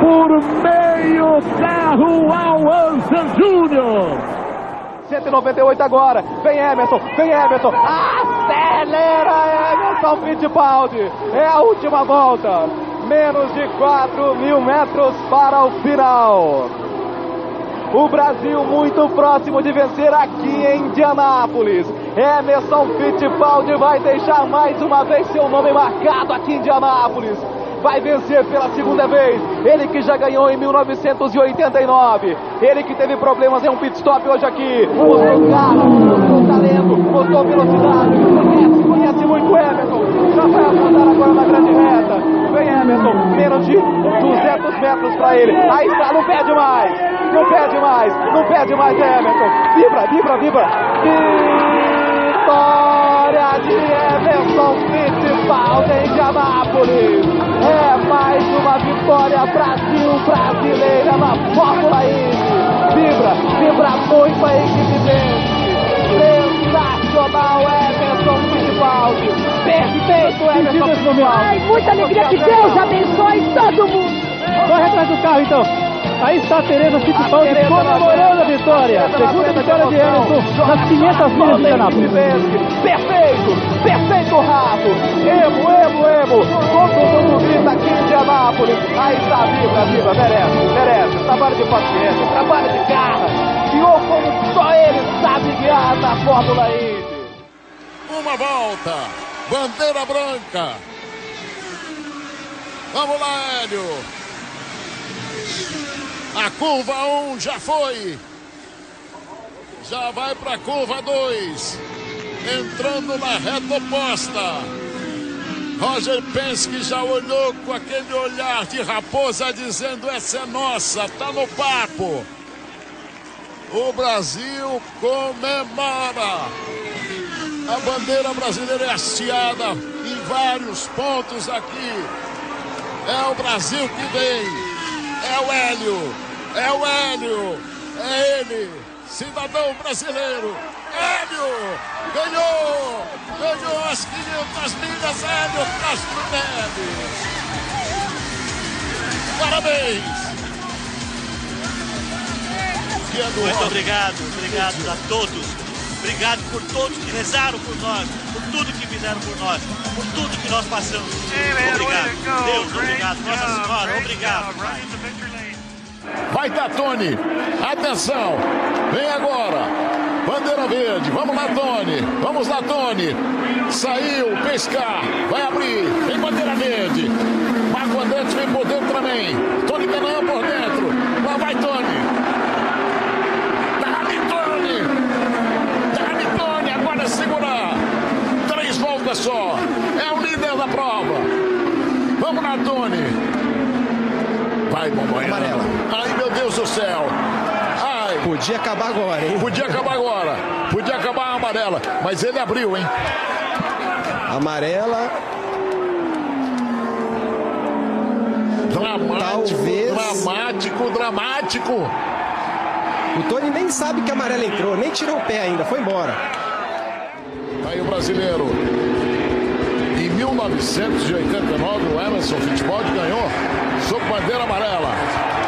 Por meio carro ao Ansa Júnior. 198 agora. Vem Emerson, vem Emerson. Acelera Emerson Fittipaldi. É a última volta. Menos de 4 mil metros para o final. O Brasil muito próximo de vencer aqui em Indianápolis. Emerson Fittipaldi vai deixar mais uma vez seu nome marcado aqui em Indianápolis vai vencer pela segunda vez. Ele que já ganhou em 1989. Ele que teve problemas em um pit stop hoje aqui. Mostrou carro, mostrou talento, mostrou velocidade. Conhece, conhece muito Emerson. Agora na grande reta. Vem Emerson, menos de 200 metros para ele. Aí está, não perde mais. Não perde mais, não perde mais Emerson. Vibra, vibra, vibra. Vitória de Emerson Fittipaldi em Indianápolis. É mais uma vitória Brasil brasileira na Fórmula Indy. Vibra, vibra muito a equipe vence. Sensacional Emerson Fittipaldi. Perfeito Emerson Fittipaldi. Ai, muita alegria. Que Deus abençoe todo mundo. Corre atrás do carro então. Aí está a Tereza Fittipaldi comemorando a vitória. Segunda vitória de Emerson nas 500 milhas de Indianápolis. Perfeito, perfeito Rato. Emo, emo, emo. Todo mundo grita aqui em Indianápolis. Aí está, viva, viva, merece, merece. Trabalho de paciência, trabalho de garra. Guiou como só ele sabe guiar na Fórmula Indy. Uma volta, bandeira branca. Vamos lá, Hélio. A curva 1 um já foi. Já vai para a curva 2. Entrando na reta oposta. Roger Penske já olhou com aquele olhar de raposa dizendo essa é nossa, tá no papo. O Brasil comemora. A bandeira brasileira é hasteada em vários pontos aqui. É o Brasil que vem. É o Hélio, é o Hélio, é ele, cidadão brasileiro. Hélio ganhou, ganhou as 500 milhas, Hélio Castro Neves. Parabéns. Muito obrigado, obrigado a todos. Obrigado por todos que rezaram por nós, por tudo que fizeram por nós, por tudo que nós passamos. Obrigado. Deus, obrigado. Nossa Senhora, obrigado. Pai. Vai Tony. Atenção. Vem agora. Bandeira verde. Vamos lá, Tony. Vamos lá, Tony. Saiu. Pescar. Vai abrir. Vem bandeira verde. Marco Andretti vem por dentro também. Tony Canaã por dentro. Lá vai Tony. Dá-me Tony. Dá-me Tony. Agora é segurar. Três voltas só. É o líder da prova. Vamos lá, Tony. Vai, Bombonha. Amarela. Ai, meu Deus do céu. Ai. Podia acabar agora, hein? Podia acabar agora. Podia acabar a amarela. Mas ele abriu, hein? Amarela. Dramático. Talvez. Dramático, dramático. O Tony nem sabe que a amarela entrou, nem tirou o pé ainda, foi embora. Aí o brasileiro. Em 1989, o Emerson Fittipaldi ganhou sob bandeira amarela.